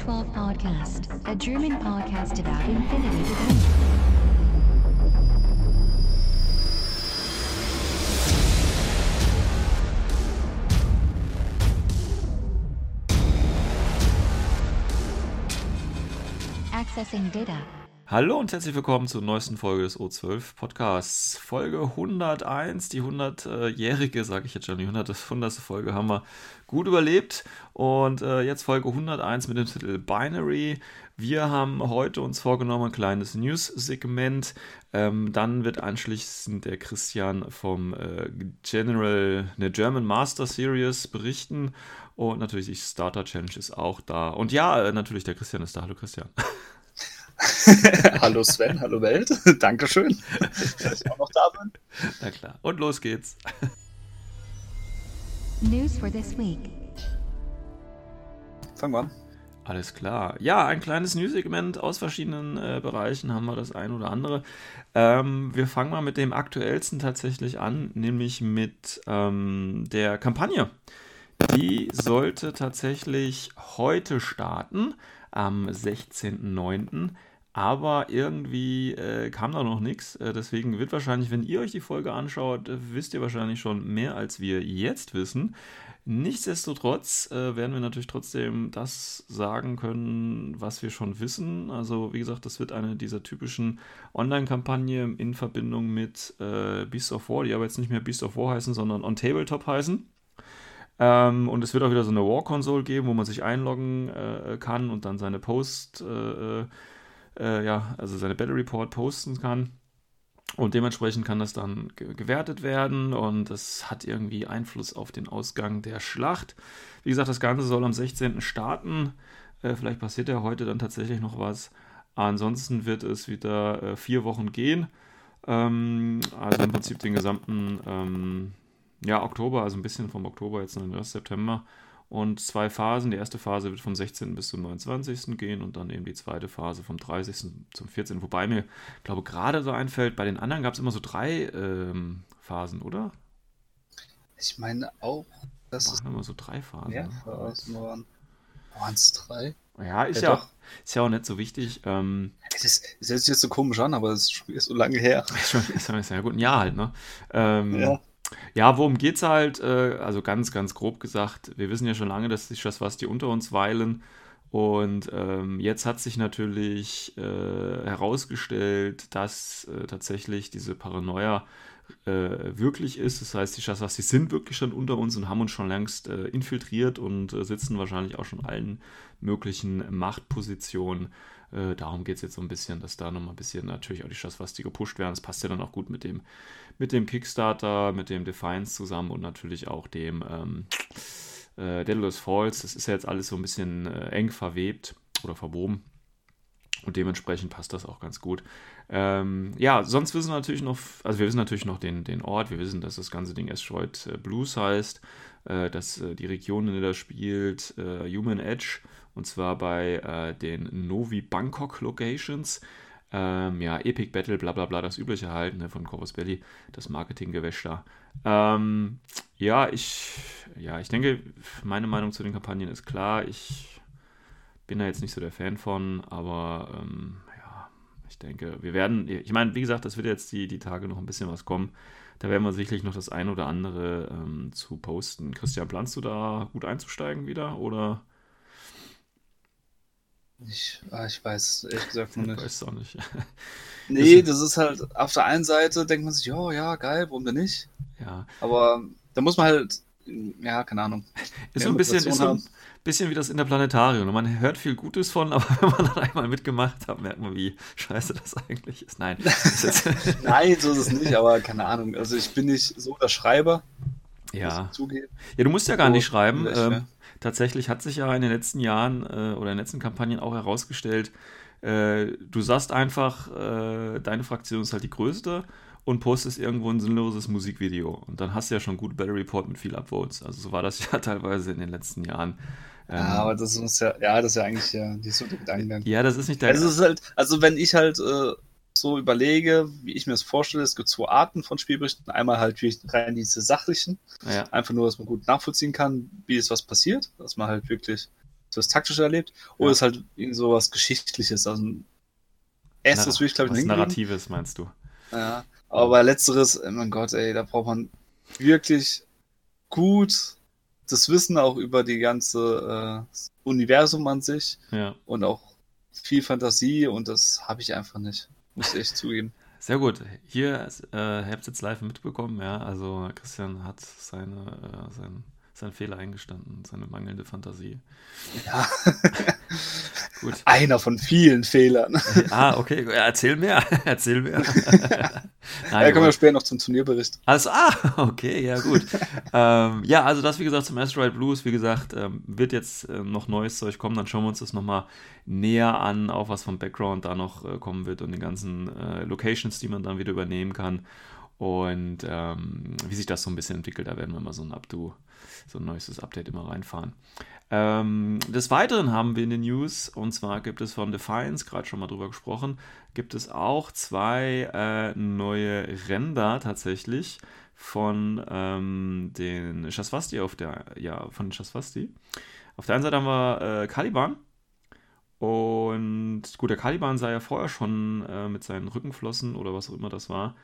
to the O12 Podcast, a German podcast about infinity. Accessing data. Hallo und herzlich willkommen zur neuesten Folge des O12 Podcasts. Folge 101, die 100-jährige, sage ich jetzt schon, die 100. 100. Folge haben wir gut überlebt. Und äh, jetzt Folge 101 mit dem Titel Binary. Wir haben heute uns vorgenommen, ein kleines News-Segment. Ähm, dann wird anschließend der Christian vom äh, General, ne, German Master Series berichten. Und natürlich die Starter Challenge ist auch da. Und ja, äh, natürlich der Christian ist da. Hallo Christian. hallo Sven, hallo Welt. Dankeschön, dass ich auch noch da bin. Na klar. Und los geht's. News for this week. Fangen wir an. Alles klar. Ja, ein kleines News-Segment aus verschiedenen äh, Bereichen haben wir das ein oder andere. Ähm, wir fangen mal mit dem aktuellsten tatsächlich an, nämlich mit ähm, der Kampagne. Die sollte tatsächlich heute starten, am 16.09. Aber irgendwie äh, kam da noch nichts. Äh, deswegen wird wahrscheinlich, wenn ihr euch die Folge anschaut, äh, wisst ihr wahrscheinlich schon mehr, als wir jetzt wissen. Nichtsdestotrotz äh, werden wir natürlich trotzdem das sagen können, was wir schon wissen. Also wie gesagt, das wird eine dieser typischen Online-Kampagnen in Verbindung mit äh, Beast of War, die aber jetzt nicht mehr Beast of War heißen, sondern On Tabletop heißen. Ähm, und es wird auch wieder so eine War-Console geben, wo man sich einloggen äh, kann und dann seine Post äh, äh, ja, also seine Battle Report posten kann. Und dementsprechend kann das dann ge gewertet werden und es hat irgendwie Einfluss auf den Ausgang der Schlacht. Wie gesagt, das Ganze soll am 16. starten. Äh, vielleicht passiert ja heute dann tatsächlich noch was. Ansonsten wird es wieder äh, vier Wochen gehen. Ähm, also im Prinzip den gesamten ähm, ja, Oktober, also ein bisschen vom Oktober jetzt noch den Rest September und zwei Phasen. Die erste Phase wird vom 16. bis zum 29. gehen und dann eben die zweite Phase vom 30. zum 14. Wobei mir, glaube gerade so einfällt, bei den anderen gab es immer so drei ähm, Phasen, oder? Ich meine auch, dass es immer so drei Phasen. Mehr Phasen waren. Waren es drei? Ja, ist ja, ja ist ja auch nicht so wichtig. Ähm, es ist, es hört sich jetzt so komisch an, aber das Spiel ist so lange her. Ist schon, ist ja gut ein Jahr halt, ne? Ähm, ja. Ja, worum geht's halt? Äh, also ganz, ganz grob gesagt, wir wissen ja schon lange, dass sich das was die unter uns weilen. Und ähm, jetzt hat sich natürlich äh, herausgestellt, dass äh, tatsächlich diese Paranoia äh, wirklich ist. Das heißt, die Shaswassi sind wirklich schon unter uns und haben uns schon längst äh, infiltriert und äh, sitzen wahrscheinlich auch schon allen möglichen Machtpositionen äh, darum geht es jetzt so ein bisschen, dass da nochmal ein bisschen natürlich auch die Schatzwasti gepusht werden. Das passt ja dann auch gut mit dem, mit dem Kickstarter, mit dem Defiance zusammen und natürlich auch dem ähm, äh, Daedalus Falls. Das ist ja jetzt alles so ein bisschen äh, eng verwebt oder verwoben. Und dementsprechend passt das auch ganz gut. Ähm, ja, sonst wissen wir natürlich noch, also wir wissen natürlich noch den, den Ort, wir wissen, dass das ganze Ding Asteroid äh, Blues heißt, äh, dass äh, die Region, in der das spielt, äh, Human Edge und zwar bei äh, den Novi Bangkok Locations. Ähm, ja, Epic Battle, bla bla bla, das übliche halt ne, von Corvus Belly, das Marketinggewäsch da. Ähm, ja, ich, ja, ich denke, meine Meinung zu den Kampagnen ist klar. Ich bin da jetzt nicht so der Fan von, aber ähm, ja, ich denke, wir werden, ich meine, wie gesagt, das wird jetzt die, die Tage noch ein bisschen was kommen. Da werden wir sicherlich noch das ein oder andere ähm, zu posten. Christian, planst du da gut einzusteigen wieder oder? Ich, ah, ich weiß ehrlich gesagt nicht. Ich weiß auch nicht. nee, das ist halt, auf der einen Seite denkt man sich, oh ja, geil, warum denn nicht? Ja. Aber da muss man halt, ja, keine Ahnung. Ist so ein bisschen, ist so ein bisschen wie das Interplanetarium. Man hört viel Gutes von, aber wenn man dann einmal mitgemacht hat, merkt man, wie scheiße das eigentlich ist. Nein. Nein, so ist es nicht, aber keine Ahnung. Also ich bin nicht so der Schreiber. Ja. Ja, du musst ja gar nicht schreiben. Ähm, tatsächlich hat sich ja in den letzten Jahren äh, oder in den letzten Kampagnen auch herausgestellt, äh, du sagst einfach, äh, deine Fraktion ist halt die größte und postest irgendwo ein sinnloses Musikvideo. Und dann hast du ja schon gut Battle Report mit viel Upvotes. Also so war das ja teilweise in den letzten Jahren. Ähm, ja, aber das muss ja, ja, das ist ja eigentlich ja, die so Gedankengang. Ja, das ist nicht der. Also, ist halt, also wenn ich halt äh, so überlege, wie ich mir das vorstelle, es gibt zwei Arten von Spielberichten. Einmal halt rein diese sachlichen, ja. einfach nur, dass man gut nachvollziehen kann, wie ist was passiert, dass man halt wirklich so das Taktische erlebt, oder Ja. ist halt irgendwie sowas Geschichtliches. Also ein erstes würde ich, glaube ich, Was. Narratives meinst du? Ja, aber letzteres, äh, mein Gott, ey, da braucht man wirklich gut das Wissen auch über die ganze äh, Universum an sich Ja. und auch viel Fantasie und das habe ich einfach nicht. Muss ich echt zugeben. Sehr gut. Hier äh, habt ihr jetzt live mitbekommen, ja. Also Christian hat seine, äh, sein, seinen Fehler eingestanden, seine mangelnde Fantasie. Ja, Gut. einer von vielen Fehlern. Ah, okay. Ja, Erzähl mehr. Erzähl mehr. Da kommen wir später noch zum Turnierbericht. Also, ah, okay, ja, gut. ähm, ja, also das, wie gesagt, zum Asteroid Blues, wie gesagt, ähm, wird jetzt äh, noch neues Zeug kommen, dann schauen wir uns das nochmal näher an, auch was vom Background da noch äh, kommen wird und den ganzen äh, Locations, die man dann wieder übernehmen kann und ähm, wie sich das so ein bisschen entwickelt, da werden wir mal so ein Updo, so ein neuestes Update immer reinfahren. Ähm, des Weiteren haben wir in den News, und zwar gibt es von Defiance, gerade schon mal drüber gesprochen, gibt es auch zwei äh, neue Ränder tatsächlich von ähm, den Shaswasti auf der, ja, von den Shaswasti. Auf der einen Seite haben wir äh, Caliban. Und gut, der Caliban sah ja vorher schon äh, mit seinen Rückenflossen oder was auch immer das war,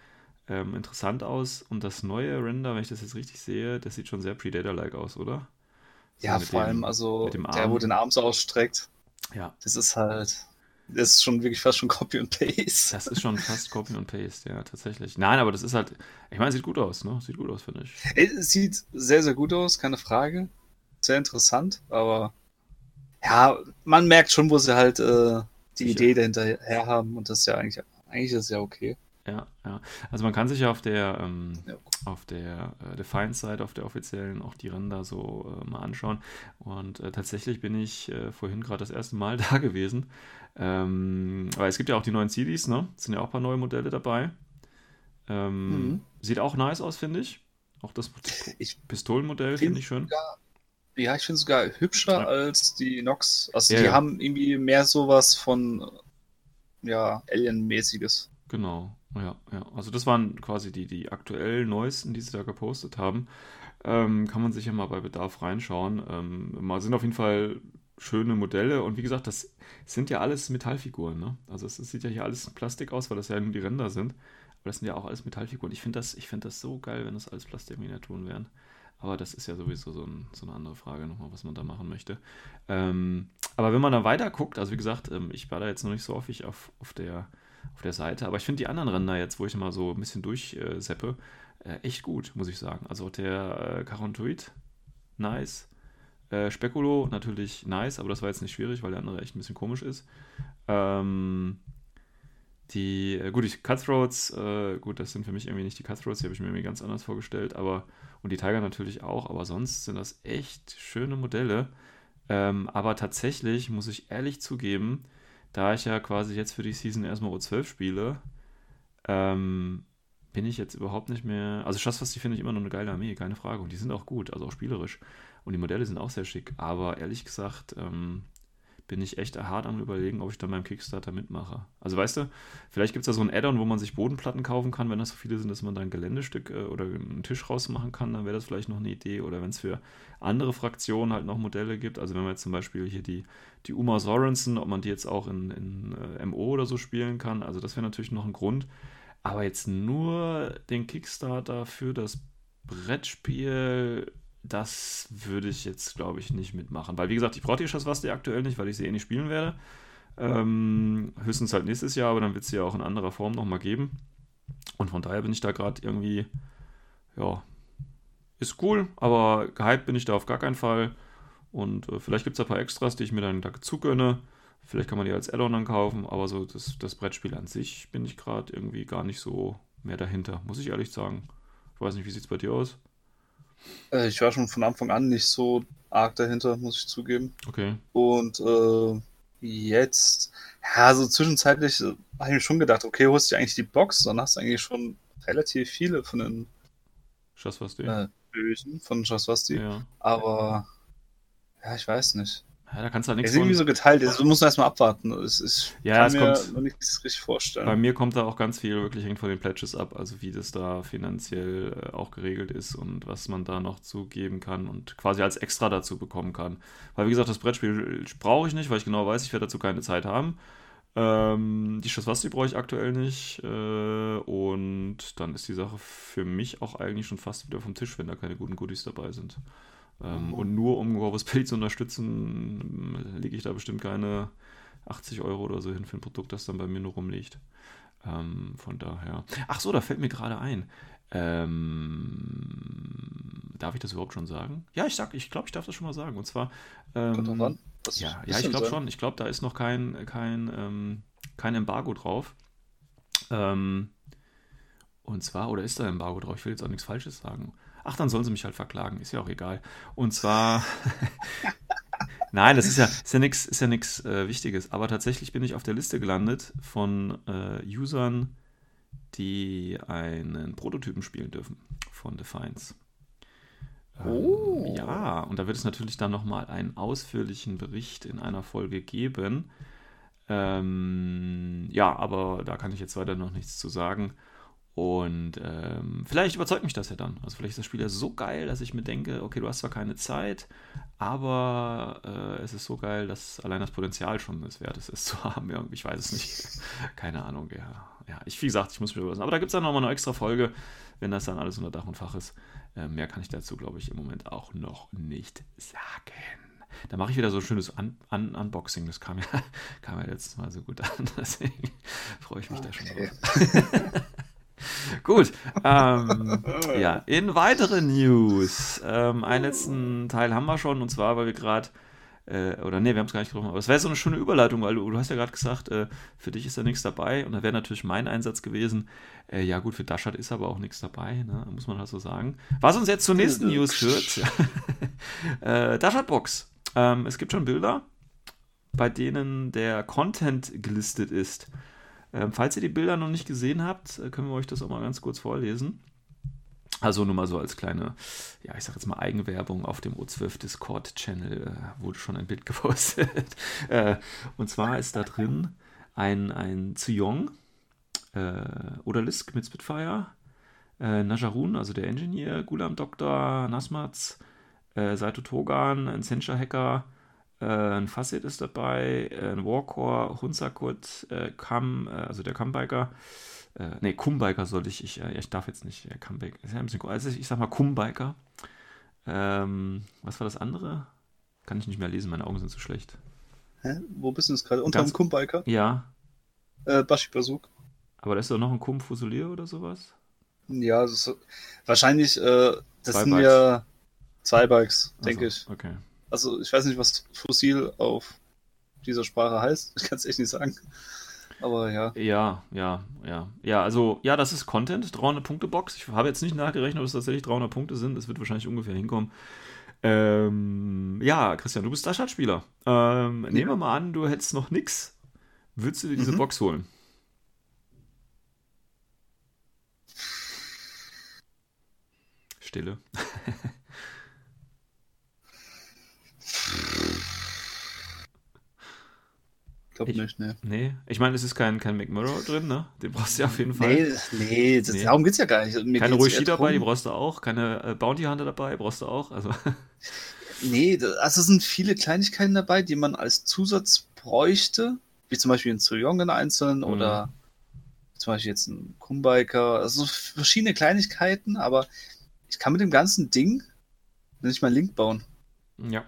ähm, interessant aus. Und das neue Render, wenn ich das jetzt richtig sehe, das sieht schon sehr Predator-like aus, oder? Ja, vor dem- allem, also der, wo den Arm so ausstreckt, Ja, das ist halt, das ist schon wirklich fast schon Copy und Paste. das ist schon fast Copy und Paste, ja, tatsächlich. Nein, aber das ist halt, ich meine, sieht gut aus, ne? Sieht gut aus, finde ich. Es sieht sehr, sehr gut aus, keine Frage. Sehr interessant, aber ja, man merkt schon, wo sie halt äh, die Sicher. Idee dahinter her haben und das ist ja eigentlich, eigentlich ist es ja okay. Ja, ja. Also man kann sich ja auf der, ähm, Ja. auf der äh, Defiance-Seite, auf der offiziellen, auch die Ränder so äh, mal anschauen. Und äh, tatsächlich bin ich äh, vorhin gerade das erste Mal da gewesen. Ähm, weil es gibt ja auch die neuen CDs, ne? Es sind ja auch ein paar neue Modelle dabei. Ähm, Mhm. Sieht auch nice aus, finde ich. Auch das Ich Pistolenmodell Find- finde ich schön. Ja, ich finde es sogar hübscher Ja. als die Nox. Also Ja, die haben irgendwie mehr sowas von ja, Alien-mäßiges. Genau, ja, ja. Also das waren quasi die, die aktuell neuesten, die sie da gepostet haben. Ähm, kann man sich ja mal bei Bedarf reinschauen. Ähm, mal sind auf jeden Fall schöne Modelle und wie gesagt, das sind ja alles Metallfiguren, ne? Also es, sieht ja hier alles Plastik aus, weil das ja nur die Ränder sind. Aber das sind ja auch alles Metallfiguren. Ich finde das, ich finde das so geil, wenn das alles Plastikminiaturen wären. Aber das ist ja sowieso so, ein, so eine andere Frage nochmal, was man da machen möchte. Ähm, aber wenn man da weiter guckt, also wie gesagt, ähm, ich war da jetzt noch nicht so häufig auf, auf, der, auf der Seite, aber ich finde die anderen Ränder jetzt, wo ich mal so ein bisschen durchseppe, äh, echt gut, muss ich sagen. Also der äh, Carontoid, nice. Äh, Spekulo natürlich nice, aber das war jetzt nicht schwierig, weil der andere echt ein bisschen komisch ist. Ähm, die, äh, gut, die Cutthroats, äh, gut, das sind für mich irgendwie nicht die Cutthroats, die habe ich mir irgendwie ganz anders vorgestellt, aber, und die Tiger natürlich auch, aber sonst sind das echt schöne Modelle. Ähm, aber tatsächlich muss ich ehrlich zugeben, da ich ja quasi jetzt für die Season erstmal O12 spiele, ähm, bin ich jetzt überhaupt nicht mehr. Also Schassfass, die finde ich immer noch eine geile Armee, keine Frage. Und die sind auch gut, also auch spielerisch. Und die Modelle sind auch sehr schick. Aber ehrlich gesagt, ähm, bin ich echt hart am überlegen, ob ich da beim Kickstarter mitmache. Also weißt du, vielleicht gibt es da so ein Add-on, wo man sich Bodenplatten kaufen kann, wenn das so viele sind, dass man da ein Geländestück äh, oder einen Tisch rausmachen kann, dann wäre das vielleicht noch eine Idee. Oder wenn es für andere Fraktionen halt noch Modelle gibt, also wenn man jetzt zum Beispiel hier die, die Uma Sorensen, ob man die jetzt auch in, in äh, MO oder so spielen kann, also das wäre natürlich noch ein Grund. Aber jetzt nur den Kickstarter für das Brettspiel, das würde ich jetzt, glaube ich, nicht mitmachen. Weil, wie gesagt, ich brauche die Schasswaste aktuell nicht, weil ich sie eh nicht spielen werde. Ähm, höchstens halt nächstes Jahr, aber dann wird es sie ja auch in anderer Form nochmal geben. Und von daher bin ich da gerade irgendwie, ja, ist cool, aber gehypt bin ich da auf gar keinen Fall. Und äh, vielleicht gibt es ein paar Extras, die ich mir dann dazu gönne. Vielleicht kann man die als Add-on dann kaufen, aber so das, das Brettspiel an sich bin ich gerade irgendwie gar nicht so mehr dahinter, muss ich ehrlich sagen. Ich weiß nicht, wie sieht es bei dir aus? Äh, ich war schon von Anfang an nicht so arg dahinter, muss ich zugeben. Okay. Und äh, jetzt, ja, so zwischenzeitlich äh, habe ich mir schon gedacht, okay, holst du eigentlich die Box, dann hast du eigentlich schon relativ viele von den Schass was du? äh, Bösen von Shaswasti. ja. Aber ja, ich weiß nicht. Ja, da kannst du halt Er nichts ist irgendwie so geteilt. Also, du musst erstmal abwarten. Es, ich Ja, kann es mir kommt- noch nicht richtig vorstellen. Bei mir kommt da auch ganz viel wirklich hängt von den Pledges ab, also wie das da finanziell äh, auch geregelt ist und was man da noch zugeben kann und quasi als extra dazu bekommen kann. Weil wie gesagt, das Brettspiel brauche ich nicht, weil ich genau weiß, ich werde dazu keine Zeit haben. Ähm, die Schaswasti brauche ich aktuell nicht äh, und dann ist die Sache für mich auch eigentlich schon fast wieder vom Tisch, wenn da keine guten Goodies dabei sind. Ähm, und nur um Corvus Belli zu unterstützen, lege ich da bestimmt keine 80 Euro oder so hin für ein Produkt, das dann bei mir nur rumliegt. Ähm, von daher. Ach so, da fällt mir gerade ein. Ähm, darf ich das überhaupt schon sagen? Ja, ich sag, ich glaube, ich darf das schon mal sagen. Und zwar. Ähm, ja, ja, ich glaube schon. Ich glaube, da ist noch kein, kein, ähm, kein Embargo drauf. Ähm, und zwar, oder ist da ein Embargo drauf? Ich will jetzt auch nichts Falsches sagen. Ach, dann sollen sie mich halt verklagen, ist ja auch egal. Und zwar, nein, das ist ja, ist ja nichts ist ja nix, äh, Wichtiges. Aber tatsächlich bin ich auf der Liste gelandet von äh, Usern, die einen Prototypen spielen dürfen von Defiance. Ähm, Oh. Ja, und da wird es natürlich dann nochmal einen ausführlichen Bericht in einer Folge geben. Ähm, ja, aber da kann ich jetzt weiter noch nichts zu sagen. Und ähm, vielleicht überzeugt mich das ja dann. Also vielleicht ist das Spiel ja so geil, dass ich mir denke, okay, du hast zwar keine Zeit, aber äh, es ist so geil, dass allein das Potenzial schon es wert ist, es zu haben. Irgendwie, ich weiß es nicht. keine Ahnung, ja. Ja, ich, wie gesagt, ich muss mir überlegen. Aber da gibt es dann nochmal eine extra Folge, wenn das dann alles unter Dach und Fach ist. Äh, mehr kann ich dazu, glaube ich, im Moment auch noch nicht sagen. Da mache ich wieder so ein schönes Un Un Unboxing. Das kam ja, kam ja letztes Mal so gut an. Deswegen freue ich mich da schon Okay. drauf. Gut. Ähm, ja, in weitere News. Ähm, einen letzten Teil haben wir schon, und zwar, weil wir gerade, äh, oder nee, wir haben es gar nicht getroffen, aber es wäre so eine schöne Überleitung, weil du, du hast ja gerade gesagt, äh, für dich ist da nichts dabei, und da wäre natürlich mein Einsatz gewesen. Äh, ja, gut, für Daschat ist aber auch nichts dabei, ne? muss man halt so sagen. Was uns jetzt zur nächsten News führt: äh, Daschat-Box. Ähm, es gibt schon Bilder, bei denen der Content gelistet ist. Ähm, falls ihr die Bilder noch nicht gesehen habt, äh, können wir euch das auch mal ganz kurz vorlesen. Also nur mal so als kleine, ja, ich sag jetzt mal Eigenwerbung auf dem O12 Discord-Channel äh, wurde schon ein Bild gepostet. äh, und zwar ist da drin ein, ein Ziyong äh, Odalisk mit Spitfire, äh, Najarun, also der Engineer, Gulam Doktor, Nasmaz, äh, Saito Togan, ein Sencha-Hacker, äh, ein Facet ist dabei, äh, ein Warcore, Hunsakut, äh, Kam, äh, also der Kambiker, äh, nee, Kumbiker soll ich, ich, äh, ich darf jetzt nicht, äh, Comeback, ist ja ein bisschen, also ich, ich sag mal Kumbiker. Ähm, was war das andere? Kann ich nicht mehr lesen, meine Augen sind zu schlecht. Hä? Wo bist du jetzt gerade? Unter dem Kumbiker? Ja, Äh, Bashi Bazuk. aber da ist doch noch ein Kum Fusilier oder sowas? Ja, das ist, wahrscheinlich, äh, das Zwei sind Bikes. ja zwei Bikes, denke Also, ich. Okay. Also ich weiß nicht, was Fossil auf dieser Sprache heißt. Ich kann es echt nicht sagen. Aber ja. Ja, ja, ja. Ja, also, ja, das ist Content, 300 Punkte Box. Ich habe jetzt nicht nachgerechnet, ob es tatsächlich 300 Punkte sind. Es wird wahrscheinlich ungefähr hinkommen. Ähm, ja, Christian, du bist Daschat-Spieler. Ähm, Nehmen wir mal an, du hättest noch nix. Würdest du dir diese Mhm. Box holen? Stille. Ich glaube Ich- nicht, ne. Nee, ich meine, es ist kein, kein McMurrow drin, ne? Den brauchst du ja auf jeden Fall. Nee, nee, das, Nee. darum geht's ja gar nicht. Mir Keine Roshi dabei, die brauchst du auch. Keine äh, Bounty Hunter dabei, brauchst du auch. Also, Nee, da- also es sind viele Kleinigkeiten dabei, die man als Zusatz bräuchte, wie zum Beispiel ein Zuyong in einzelnen Mhm. oder zum Beispiel jetzt ein Kumbiker, also verschiedene Kleinigkeiten, aber ich kann mit dem ganzen Ding nicht mal einen Link bauen. ja.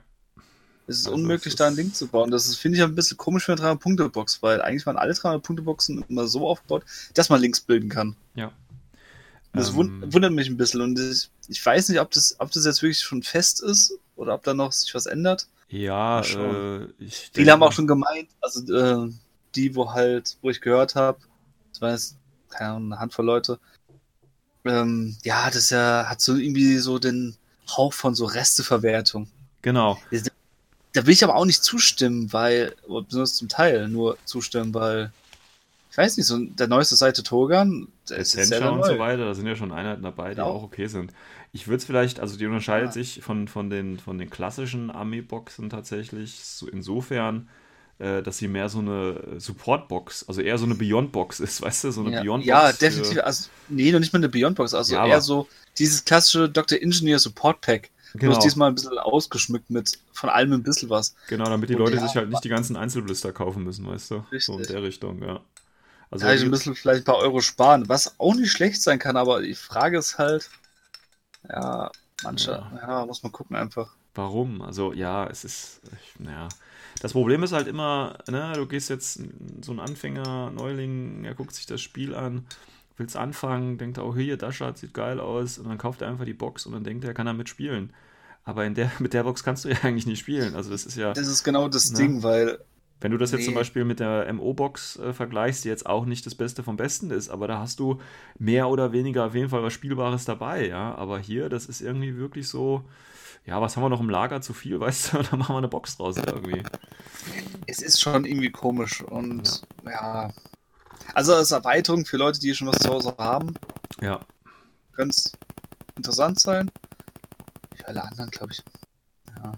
Es ist Also unmöglich, es da einen ist- Link zu bauen. Das ist- finde ich ein bisschen komisch für eine 300-Punkte-Box, weil eigentlich waren alle 300-Punkte-Boxen immer so aufgebaut, dass man Links bilden kann. Ja. Das Ähm, wund wundert mich ein bisschen und ich, ich weiß nicht, ob das, ob das jetzt wirklich schon fest ist oder ob da noch sich was ändert. Ja, äh, ich Viele haben auch schon gemeint, also äh, die, wo halt, wo ich gehört habe, das war jetzt, keine Ahnung, eine Handvoll Leute, ähm, ja, das ist ja, hat so irgendwie so den Hauch von so Resteverwertung. Genau. Da will ich aber auch nicht zustimmen, weil, oder besonders zum Teil nur zustimmen, weil, ich weiß nicht, so der neueste Seite Togan, der ist Essentia und neu. so weiter, da sind ja schon Einheiten dabei, die Genau. auch okay sind. Ich würde es vielleicht, also die unterscheidet Ah. sich von, von, den, von den klassischen Army-Boxen tatsächlich so insofern, äh, dass sie mehr so eine Support-Box, also eher so eine Beyond-Box ist, weißt du, so eine Ja, Beyond-Box. ja definitiv. Also, nee, noch nicht mal eine Beyond-Box, also Ja, eher so dieses klassische Dr. Engineer Support Pack. Genau. Bloß diesmal ein bisschen ausgeschmückt mit von allem ein bisschen was. Genau, damit die Und Leute ja, sich halt nicht die ganzen Einzelblister kaufen müssen, weißt du? So in Richtig. der Richtung, ja. Also, Da ich ein bisschen vielleicht ein paar Euro sparen, was auch nicht schlecht sein kann, aber die Frage ist halt, ja, manche, Ja. ja, muss man gucken einfach. Warum? Also ja, es ist, naja. Das Problem ist halt immer, ne, du gehst jetzt so ein Anfänger, Neuling, er guckt sich das Spiel an, willst anfangen, denkt er, oh hier, Dashard sieht geil aus und dann kauft er einfach die Box und dann denkt er, er kann damit spielen. Aber in der, mit der Box kannst du ja eigentlich nicht spielen. Also das ist ja, Das ist genau das Ne? Ding, weil wenn du das jetzt zum Nee. Beispiel mit der MO-Box äh, vergleichst, die jetzt auch nicht das Beste vom Besten ist, aber da hast du mehr oder weniger auf jeden Fall was Spielbares dabei, ja. Aber hier, das ist irgendwie wirklich so, ja, was haben wir noch im Lager zu viel, weißt du, da machen wir eine Box draus irgendwie. es ist schon irgendwie komisch und ja. Also als Erweiterung für Leute, die schon was zu Hause haben, Ja, könnte es interessant sein. Für alle anderen, glaube ich. Ja.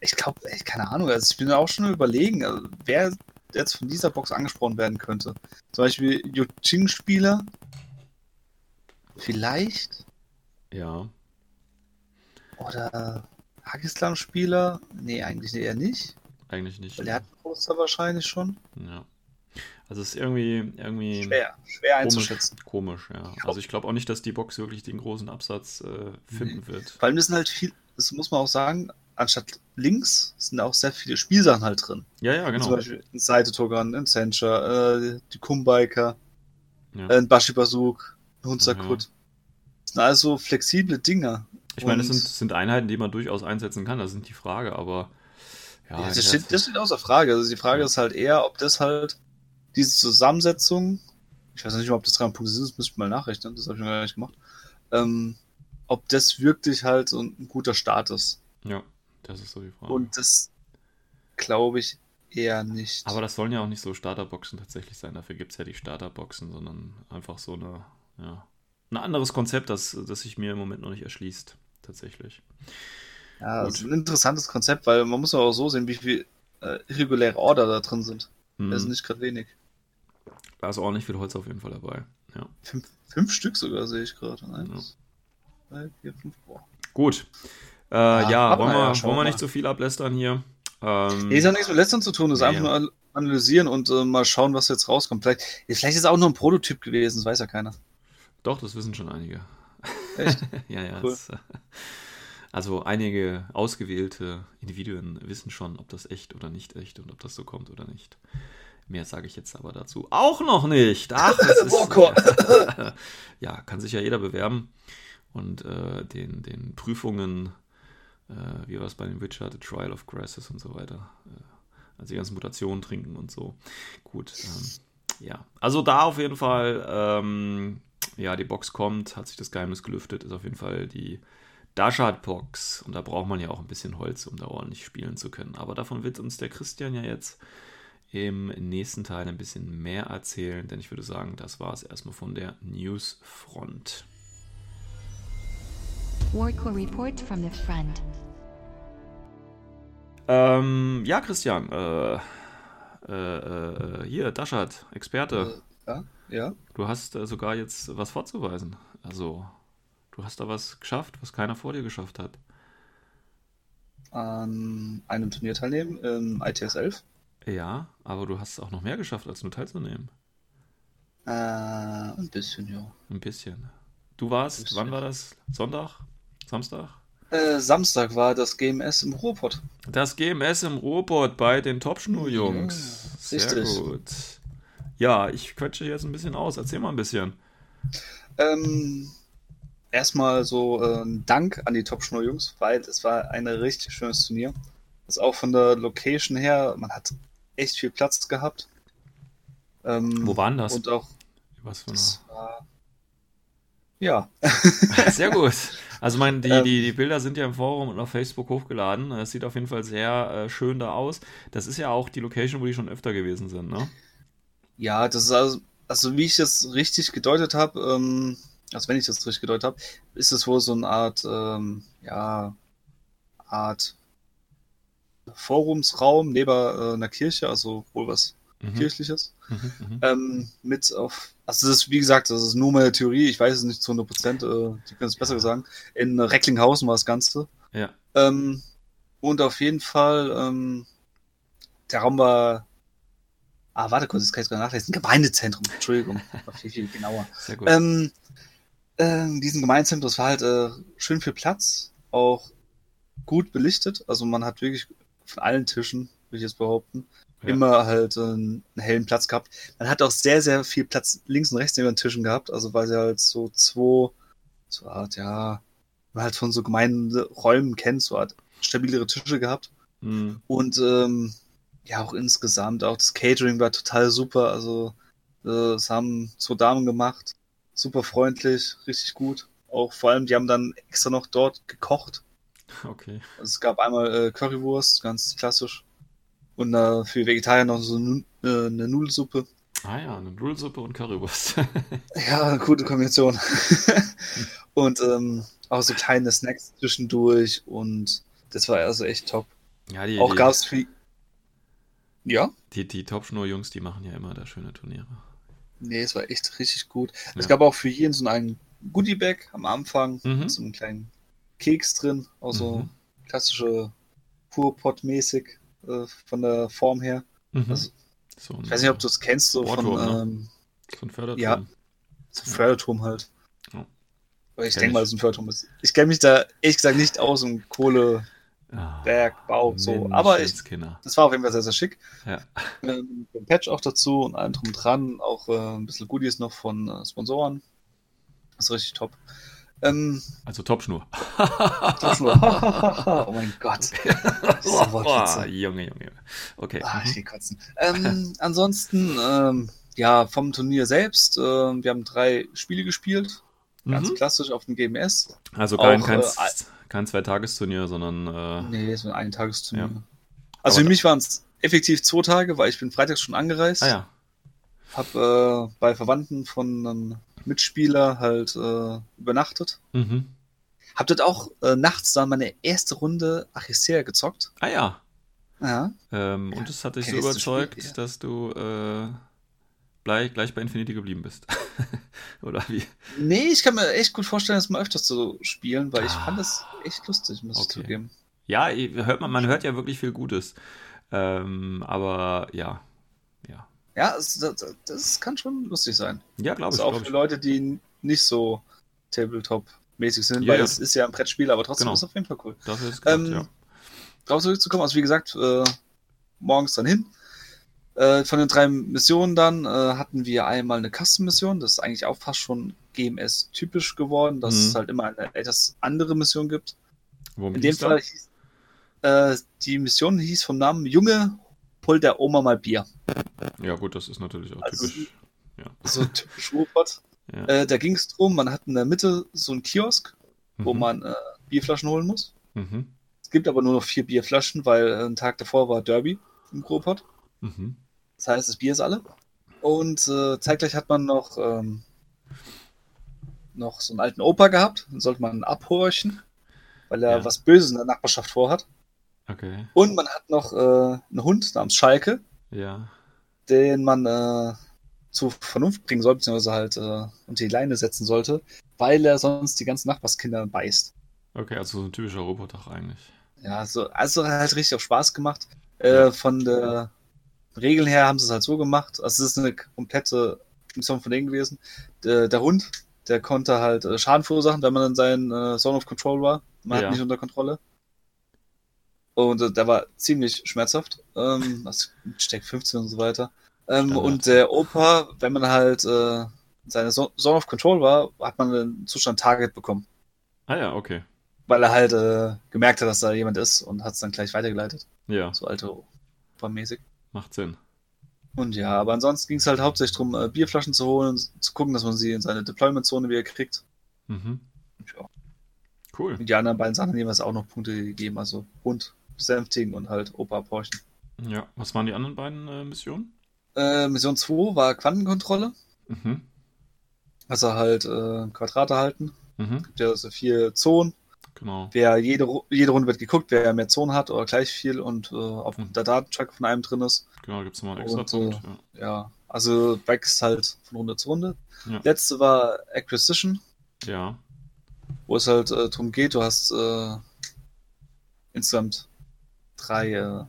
Ich glaube, keine Ahnung, also ich bin auch schon überlegen, also wer jetzt von dieser Box angesprochen werden könnte. Zum Beispiel Yuching-Spieler. Vielleicht. ja. Oder Hagislam-Spieler. Nee, eigentlich eher nicht. Eigentlich nicht. Weil der hat einen Poster wahrscheinlich schon. Ja. Also es ist irgendwie, irgendwie Schwer, schwer komisch, einzuschätzen. komisch, ja. Also ich glaube auch nicht, dass die Box wirklich den großen Absatz äh, finden wird. Vor allem das sind halt viel, das muss man auch sagen, anstatt links sind auch sehr viele Spielsachen halt drin. Ja, ja, Zum genau. Beispiel ein Seite-Togan, ein Sencha, äh, die Kumbiker, Ja. äh, ein Bashi-Bazuk, ein Hunzakut. Mhm. Das sind also flexible Dinger. Ich meine, das sind, sind Einheiten, die man durchaus einsetzen kann, das sind die Frage, aber ja, Ja, das das, steht, das steht außer Frage. Also die Frage Ja. ist halt eher, ob das halt diese Zusammensetzung, ich weiß nicht mal, ob das 3 Punkte sind, das müsste ich mal nachrechnen, das habe ich noch gar nicht gemacht, ähm, ob das wirklich halt so ein guter Start ist. ja, das ist so die Frage. Und das glaube ich eher nicht. aber das sollen ja auch nicht so Starterboxen tatsächlich sein, dafür gibt es ja die Starterboxen, sondern einfach so eine, ja, ein anderes Konzept, das, das sich mir im Moment noch nicht erschließt, tatsächlich. ja, gut. das ist ein interessantes Konzept, weil man muss auch so sehen, wie viel äh, irreguläre Order da drin sind. Hm, Das ist nicht gerade wenig. Da ist ordentlich viel Holz auf jeden Fall dabei. Ja. Fünf, fünf Stück sogar sehe ich gerade. Eins, zwei, vier, fünf. Boah. Gut. Äh, ja, aber wollen wir, ja, wollen wir nicht zu viel ablästern hier? Ähm, ist ja nichts mit Lästern zu tun, das ist einfach ja. nur analysieren und äh, mal schauen, was jetzt rauskommt. Vielleicht, vielleicht ist es auch nur ein Prototyp gewesen, das weiß ja keiner. Doch, das wissen schon einige. Echt? ja, ja. Cool. Es, äh, also einige ausgewählte Individuen wissen schon, ob das echt oder nicht echt und ob das so kommt oder nicht. Mehr sage ich jetzt aber dazu auch noch nicht. Ach, das ist, Boah, ja, kann sich ja jeder bewerben und äh, den, den Prüfungen, äh, wie war es bei den Witcher, The Trial of Grasses und so weiter, äh, also die ganzen Mutationen trinken und so. Gut, ähm, ja. Also da auf jeden Fall, ähm, ja, die Box kommt, hat sich das Geheimnis gelüftet, ist auf jeden Fall die Dashard-Box. Und da braucht man ja auch ein bisschen Holz, um da ordentlich spielen zu können. Aber davon wird uns der Christian ja jetzt im nächsten Teil ein bisschen mehr erzählen, denn ich würde sagen, das war es erstmal von der Newsfront. Warcore report from the front. Ähm, ja, Christian, äh, äh, äh, hier, Dashard, Experte. Äh, ja, ja. Du hast äh, sogar jetzt was vorzuweisen. Also, du hast da was geschafft, was keiner vor dir geschafft hat. An einem Turnier teilnehmen, im ITS 11. Ja, aber du hast auch noch mehr geschafft, als nur teilzunehmen. Äh, ein bisschen, ja. Ein bisschen. Du warst, Bisschen. wann war das? Sonntag? Samstag? Äh, Samstag war das GMS im Ruhrpott. Das GMS im Robot bei den Top-Schnur-Jungs. Ja, Sehr richtig. gut. Ja, ich quetsche jetzt ein bisschen aus. Erzähl mal ein bisschen. Ähm, erstmal so äh, ein Dank an die Top Schnur Jungs, weil es war ein richtig schönes Turnier. Das auch von der Location her, man hat echt viel Platz gehabt. Ähm, Wo waren das? Und auch, Was für das war, ja, eine... Sehr gut. Also mein, die, Ähm. die, die Bilder sind ja im Forum und auf Facebook hochgeladen. Es sieht auf jeden Fall sehr äh, schön da aus. Das ist ja auch die Location, wo die schon öfter gewesen sind, ne? ja, das ist also, also wie ich das richtig gedeutet habe, ähm, also wenn ich das richtig gedeutet habe, ist es wohl so eine Art, ähm, ja, Art Forumsraum neben äh, einer Kirche, also wohl was Mhm. Kirchliches. Mhm, mhm. Ähm, mit auf, also das ist, wie gesagt, das ist nur meine Theorie, ich weiß es nicht zu 100 Prozent, äh, die können es besser sagen. In Recklinghausen war das Ganze. Ja. Ähm, und auf jeden Fall, ähm, der Raum war, ah, warte kurz, das kann ich gerade nachlesen, Gemeindezentrum, Entschuldigung, war viel, viel genauer. Sehr gut. Ähm, ähm, diesen Gemeindezentrum, das war halt äh, schön viel Platz, auch gut belichtet, also man hat wirklich von allen Tischen, würde ich jetzt behaupten, Ja. immer halt äh, einen hellen Platz gehabt. Man hat auch sehr, sehr viel Platz links und rechts neben den Tischen gehabt, also weil sie halt so zwei, so Art, ja, man halt von so Gemeinderäumen kennt, so Art stabilere Tische gehabt. Mhm. Und ähm, ja, auch insgesamt, auch das Catering war total super. Also, äh, das haben zwei Damen gemacht. Super freundlich, richtig gut. Auch vor allem, die haben dann extra noch dort gekocht. Okay. Also es gab einmal äh, Currywurst, ganz klassisch. Und äh, für Vegetarier noch so nu äh, eine Nudelsuppe. Ah ja, eine Nudelsuppe und Currywurst. Ja, eine gute Kombination. und ähm, auch so kleine Snacks zwischendurch. Und das war also echt top. ja, die, Auch gab es für. Ja? die, die Topschnur-Jungs, die machen ja immer da schöne Turniere. Nee, es war echt richtig gut. Es Ja. gab auch für jeden so einen Goodie-Bag am Anfang Mhm. so einem kleinen Keks drin, auch so Mhm. klassische Purpot-mäßig äh, von der Form her. Mhm. Also, so Ich weiß nicht, ob du es kennst, so von Sportturm, ne? ähm, ein Förderturm. ja. so Förderturm halt. Ja. Aber ich denke mal, dass ein Förderturm ist. Ich kenne mich da ehrlich gesagt nicht aus im Kohlebergbau, Ah, so. Aber ich, das war auf jeden Fall sehr, sehr schick. Ja. Ähm, Patch auch dazu und allem drum dran. Auch äh, ein bisschen Goodies noch von äh, Sponsoren. Das ist richtig top. Ähm, Also Topschnur. oh mein Gott. oh. Junge, Junge, Junge. Okay. Ah, ich Mhm. kotzen. Ähm, ansonsten, ähm, ja, vom Turnier selbst, äh, wir haben drei Spiele gespielt. Ganz Mhm. klassisch auf dem GMS. Also kein, auch, kein, äh, kein Zweitagesturnier, sondern äh, Nee, war ein Tagesturnier. Ja. Also Aber für mich waren es effektiv zwei Tage, weil ich bin freitags schon angereist. ah ja. Hab äh, bei Verwandten von einem Mitspieler halt äh, übernachtet. Mhm. Hab dort auch äh, nachts dann meine erste Runde Achissea gezockt. Ah ja. Ja. Ähm, und es hat dich so überzeugt, Spiel, ja. dass du äh, gleich, gleich bei Infinity geblieben bist. Oder wie? Nee, ich kann mir echt gut vorstellen, das mal öfters zu spielen, weil ich Ah. fand das echt lustig, muss ich Okay. zugeben. Ja, hört man, man hört ja wirklich viel Gutes. Ähm, aber ja. Ja. Ja, es, das, das kann schon lustig sein. Ja, glaube ich. Also auch für ich. Leute, die nicht so Tabletop-mäßig sind, Ja, weil ja. es ist ja ein Brettspiel, aber trotzdem Genau. ist es auf jeden Fall cool. Dafür ist gedacht, Ähm, ja. Darauf zurückzukommen, also wie gesagt, äh, morgens dann hin. Äh, von den drei Missionen dann äh, hatten wir einmal eine Custom-Mission, das ist eigentlich auch fast schon GMS-typisch geworden, dass Mhm. es halt immer eine etwas andere Mission gibt. Womit In dem? Fall hieß, äh, die Mission hieß vom Namen Junge, hol der Oma mal Bier. Ja, gut, das ist natürlich auch Also- typisch. Ja. So typisch Ruhrpott. Ja. Äh, da ging es drum, man hat in der Mitte so einen Kiosk, wo Mhm. man äh, Bierflaschen holen muss. Mhm. Es gibt aber nur noch vier Bierflaschen, weil äh, ein Tag davor war Derby im Ruhrpott. Mhm. Das heißt, das Bier ist alle. Und äh, zeitgleich hat man noch, ähm, noch so einen alten Opa gehabt. Den sollte man abhorchen, weil er Ja. was Böses in der Nachbarschaft vorhat. Okay. Und man hat noch äh, einen Hund namens Schalke, Ja. den man äh, zur Vernunft bringen soll, beziehungsweise halt äh, unter die Leine setzen sollte, weil er sonst die ganzen Nachbarskinder beißt. Okay, also so ein typischer Robotag eigentlich. Ja, so, also hat halt richtig auch Spaß gemacht. Äh, Ja. Von der Regeln her haben sie es halt so gemacht. Also es ist eine komplette Mission von denen gewesen. Der, der Hund, der konnte halt äh, Schaden verursachen, wenn man in seinen äh, Zone of Control war. Man Ja. hat nicht unter Kontrolle. Und äh, der war ziemlich schmerzhaft. Ähm, also Steck 15 und so weiter. Ähm, und der Opa, wenn man halt äh, in seine Zo- Zone of Control war, hat man den Zustand Target bekommen. Ah ja, okay. Weil er halt äh, gemerkt hat, dass da jemand ist und hat es dann gleich weitergeleitet. Ja, So alte Opa-mäßig. macht Sinn. Und ja, aber ansonsten ging es halt hauptsächlich darum, äh, Bierflaschen zu holen und zu gucken, dass man sie in seine Deployment-Zone wieder kriegt. Mhm. Ja, Cool. und die anderen beiden Sachen haben jeweils auch noch Punkte gegeben, also Hund besänftigen und halt Opa abhorchen. Ja, was waren die anderen beiden äh, Missionen? Äh, Mission 2 war Quantenkontrolle. Mhm. Also halt äh, Quadrate halten. Mhm, Gibt ja so vier Zonen. genau. Wer jede, jede Runde wird geguckt, wer mehr Zonen hat oder gleich viel und äh, auf Mhm. der Datentrack von einem drin ist. Genau, gibt es nochmal einen extra Und, Punkt. äh, Ja. Ja, also wächst halt von Runde zu Runde. Ja. Letzte war Acquisition, ja, wo es halt äh, darum geht, du hast äh, insgesamt drei äh,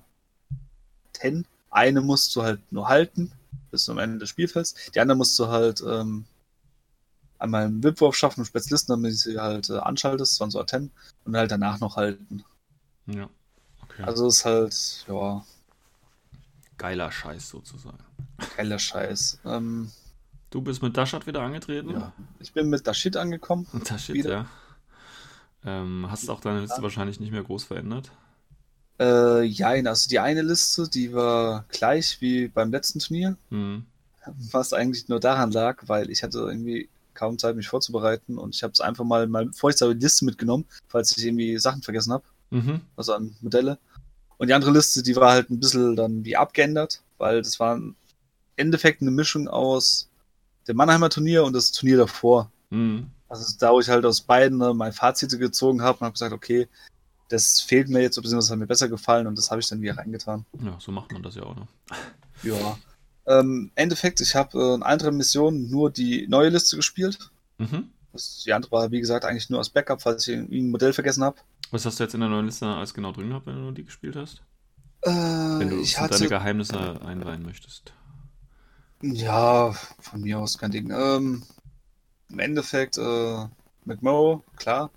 Ten. Eine musst du halt nur halten bis zum Ende des Spielfelds. Die andere musst du halt ähm, einmal einen Wipwurf schaffen und Spezialisten, damit du sie halt äh, anschaltest, waren so Atten, und halt danach noch halten. ja. Okay. Also ist halt, ja, Geiler Scheiß sozusagen. geiler Scheiß. Ähm, Du bist mit Dashat wieder angetreten? ja. Ich bin mit Dashit angekommen. Dashit, ja. Ähm, hast auch deine Liste wahrscheinlich nicht mehr groß verändert. Äh, jein, also die eine Liste, die war gleich wie beim letzten Turnier, Mhm. was eigentlich nur daran lag, weil ich hatte irgendwie kaum Zeit, mich vorzubereiten und ich habe es einfach mal mal vorsichtshalber die Liste mitgenommen, falls ich irgendwie Sachen vergessen habe, Mhm. also an Modelle. Und die andere Liste, die war halt ein bisschen dann wie abgeändert, weil das war im Endeffekt eine Mischung aus dem Mannheimer Turnier und das Turnier davor. Mhm. Also da, wo ich halt aus beiden ne, mein Fazit gezogen habe und habe gesagt, okay, das fehlt mir jetzt, beziehungsweise hat mir besser gefallen und das habe ich dann wieder reingetan. Ja, so macht man das ja auch. Ne? Ja. Ähm, Endeffekt, ich habe äh, in anderen Missionen nur die neue Liste gespielt. Mhm. Das, die andere war, wie gesagt, eigentlich nur als Backup, falls ich irgendwie ein Modell vergessen habe. Was hast du jetzt in der neuen Liste alles genau drin gehabt, wenn du die gespielt hast? Äh, Wenn du ich in deine hatte, Geheimnisse einweihen möchtest. ja, von mir aus kein Ding. Ähm, Im Endeffekt, äh, McMurrow, klar,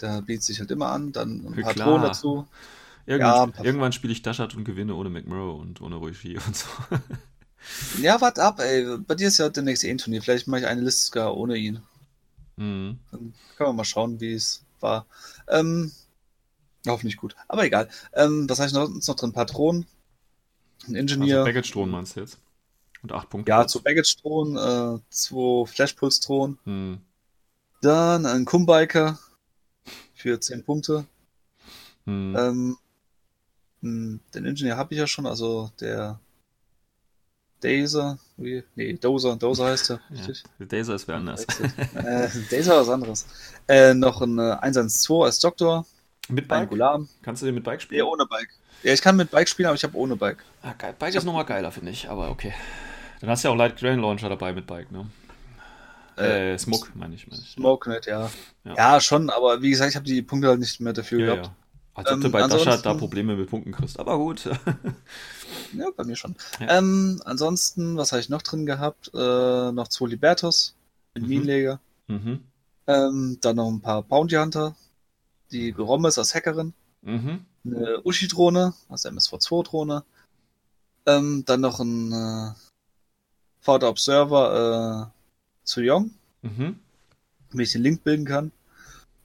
der bietet sich halt immer an. Dann ein paar klar. Drohnen dazu. Irgendwann, Ja, irgendwann spiele ich Dashat und gewinne ohne McMurrow und ohne Roishi und so. Ja, warte ab, ey. Bei dir ist ja demnächst eh ein Turnier. Vielleicht mache ich eine Liste sogar ohne ihn. mhm. Dann können wir mal schauen, wie es war. Ähm, hoffentlich gut. Aber egal. Ähm, was habe ich noch, noch drin? Patronen. Ein Engineer. Also Baggage-Drohnen meinst du jetzt? Und acht Punkte. ja, zu Baggage-Drohnen, äh, zwei Flashpulse-Drohnen. Mhm. Dann ein Kumbiker für 10 Punkte. Mhm. Ähm, mh, den Engineer habe ich ja schon, also der Dazer, wie? Nee, Dozer, Dozer heißt er, ja. richtig? Der Dazer ist wer anders. äh, Dazer was anderes. Äh, noch ein äh, 112 als Doktor, mit Bike? Gulam. Kannst du den mit Bike Ja, spielen? ohne Bike. Ja, ich kann mit Bike spielen, aber ich habe ohne Bike. Ah, geil. Bike ist nochmal geiler, finde ich, aber okay. Dann hast du ja auch Light Grain Launcher dabei mit Bike, ne? Äh, Smoke, meine ich. Meine ich. Smokenet, ja. Ja. ja. schon, aber wie gesagt, ich habe die Punkte halt nicht mehr dafür Ja, gehabt. ja. Als ob Ähm, du bei Dashat ansonsten- da Probleme mit Punkten kriegst. Aber gut. Ja, bei mir schon. Ja. Ähm, ansonsten, was habe ich noch drin gehabt? Äh, noch zwei Libertos mit Mhm. Minenleger. mhm. Ähm, dann noch ein paar Bounty Hunter. Die Rommes als Hackerin. Mhm. Eine Ushi-Drohne, also MSV2-Drohne. Ähm, dann noch ein äh, VD Observer äh, zu Young, Mhm. damit ich den Link bilden kann.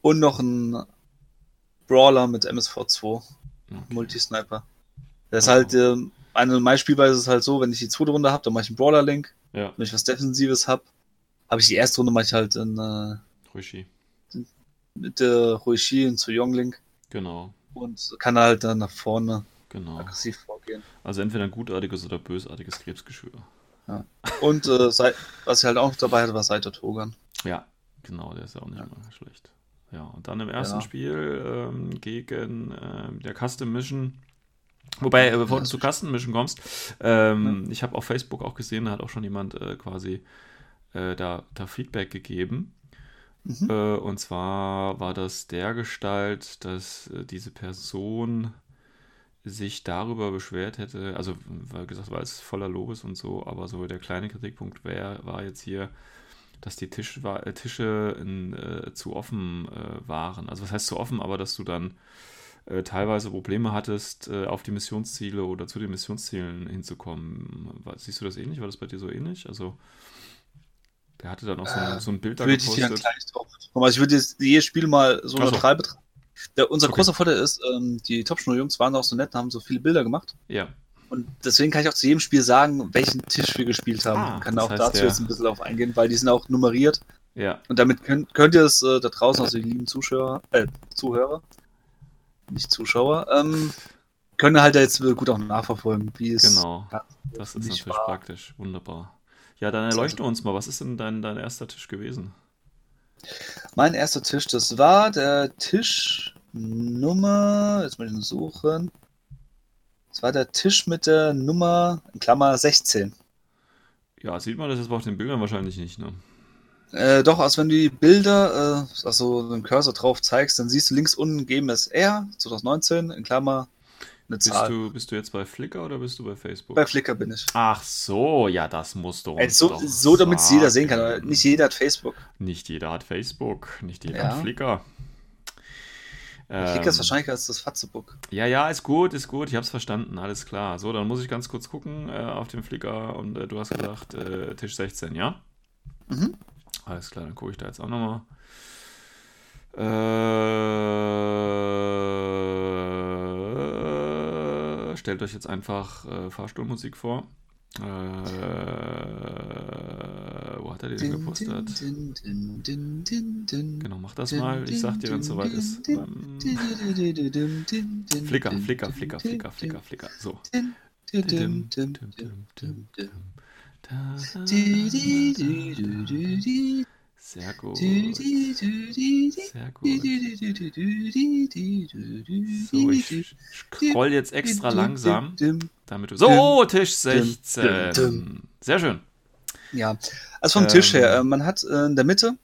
Und noch ein Brawler mit MSV2, Okay. Multisniper. Das ist halt, ähm, eine meiner Spielweise ist halt so, wenn ich die zweite Runde habe, dann mache ich einen Brawler-Link. Ja, Wenn ich was Defensives habe, habe ich die erste Runde mache ich halt in, äh, Roishi. mit der Ruishi und zu Young Link Genau. und kann halt dann nach vorne Genau. aggressiv vorgehen. Also entweder ein gutartiges oder bösartiges Krebsgeschwür. Und äh, Sei- was ich halt auch dabei hatte, war Saito Togan. Ja, genau, der ist ja auch nicht Ja. mal schlecht. Ja, und dann im ersten Ja. Spiel ähm, gegen ähm, der Custom Mission. Wobei, äh, bevor du zu Custom Mission kommst, ähm, ich habe auf Facebook auch gesehen, da hat auch schon jemand äh, quasi äh, da, da Feedback gegeben. Mhm. Äh, und zwar war das der Gestalt, dass äh, diese Person sich darüber beschwert hätte, also weil gesagt, war es voller Lobes und so, aber so der kleine Kritikpunkt wär, war jetzt hier, dass die Tisch war, äh, Tische in, äh, zu offen äh, waren. Also was heißt zu offen, aber dass du dann äh, teilweise Probleme hattest, äh, auf die Missionsziele oder zu den Missionszielen hinzukommen. War, siehst du das ähnlich? War das bei dir so ähnlich? Also der hatte dann auch so, ein- Äh, so ein Bild da ich dir gepostet. drauf. Also ich würde jetzt jedes Spiel mal so Ach so. neutral betrachten. Der, unser Okay. großer Vorteil ist, ähm, die Top-Jungs waren auch so nett und haben so viele Bilder gemacht. Ja, Und deswegen kann ich auch zu jedem Spiel sagen, welchen Tisch wir gespielt haben. Ah, kann auch heißt, dazu der- jetzt ein bisschen auf eingehen, weil die sind auch nummeriert. ja, Und damit könnt, könnt ihr es äh, da draußen, also die lieben Zuschauer, äh, Zuhörer, nicht Zuschauer, ähm, können halt jetzt gut auch nachverfolgen, wie es genau. ja, Das ist natürlich war. praktisch. Wunderbar. Ja, dann erleuchte uns mal. Was ist denn dein, dein erster Tisch gewesen? Mein erster Tisch, das war der Tisch Nummer, jetzt muss ich ihn suchen. Das war der Tisch mit der Nummer, in Klammer 16. Ja, sieht man das jetzt auf den Bildern wahrscheinlich nicht, ne? Äh, doch, also wenn du die Bilder, äh, also den Cursor drauf zeigst, dann siehst du links unten GMSR 2019, in Klammer eine Bist Zahl. du, bist du jetzt bei Flickr oder bist du bei Facebook? Bei Flickr bin ich. Ach so, ja, das musst du uns so, doch so damit es jeder sehen kann, aber nicht jeder hat Facebook. Nicht jeder hat Facebook, nicht jeder Ja. hat Flickr. Flickr Ähm, ist wahrscheinlich als das Fatzebook. Ja, ja, ist gut, ist gut, ich hab's verstanden, alles klar. So, dann muss ich ganz kurz gucken äh, auf dem Flickr und äh, du hast gesagt, äh, Tisch 16, ja? Mhm. Alles klar, dann gucke ich da jetzt auch nochmal. Äh, stellt euch jetzt einfach äh, Fahrstuhlmusik vor. Äh, wo hat er die denn gepostet? Genau, mach das mal. Ich sag dir, wenn es soweit ist. Ähm, Flickr, Flickr, Flickr, Flickr, Flickr, Flickr. So. Sehr gut. Sehr gut. So, ich scroll jetzt extra langsam, damit du. So, Tisch 16. Sehr schön. Ja, also vom Tisch Ähm. her, äh, man hat äh, in der Mitte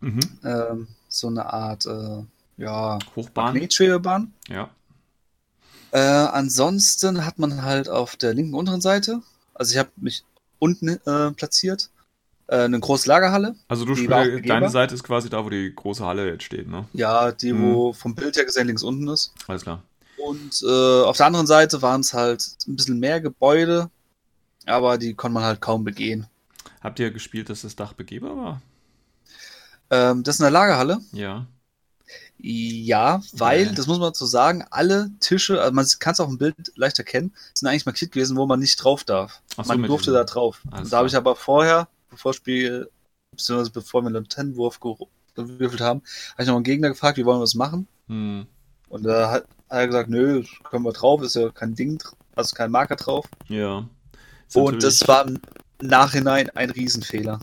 Mhm. ähm, so eine Art, äh, ja, Hochbahn. Magnetschwebebahn. Ja. Äh, ansonsten hat man halt auf der linken unteren Seite, also ich habe mich unten äh, platziert, äh, eine große Lagerhalle. Also du spielst, deine Seite ist quasi da, wo die große Halle jetzt steht, ne? Ja, die, Mhm. wo vom Bild her gesehen links unten ist. Alles klar. Und äh, auf der anderen Seite waren es halt ein bisschen mehr Gebäude, aber die konnte man halt kaum begehen. Habt ihr gespielt, dass das Dach begehbar war? Ähm, das ist eine Lagerhalle. Ja. Ja, weil, Okay. das muss man dazu sagen, alle Tische, also man kann es auf dem Bild leicht erkennen, sind eigentlich markiert gewesen, wo man nicht drauf darf. So, man durfte da drauf. Da habe ich aber vorher, bevor das Spiel, beziehungsweise bevor wir den Tenwurf gewürfelt haben, habe ich noch einen Gegner gefragt, wie wollen wir das machen? Hm. Und da hat, er gesagt, nö, können wir drauf, ist ja kein Ding, also kein Marker drauf. Ja. Ist Und das war im Nachhinein ein Riesenfehler.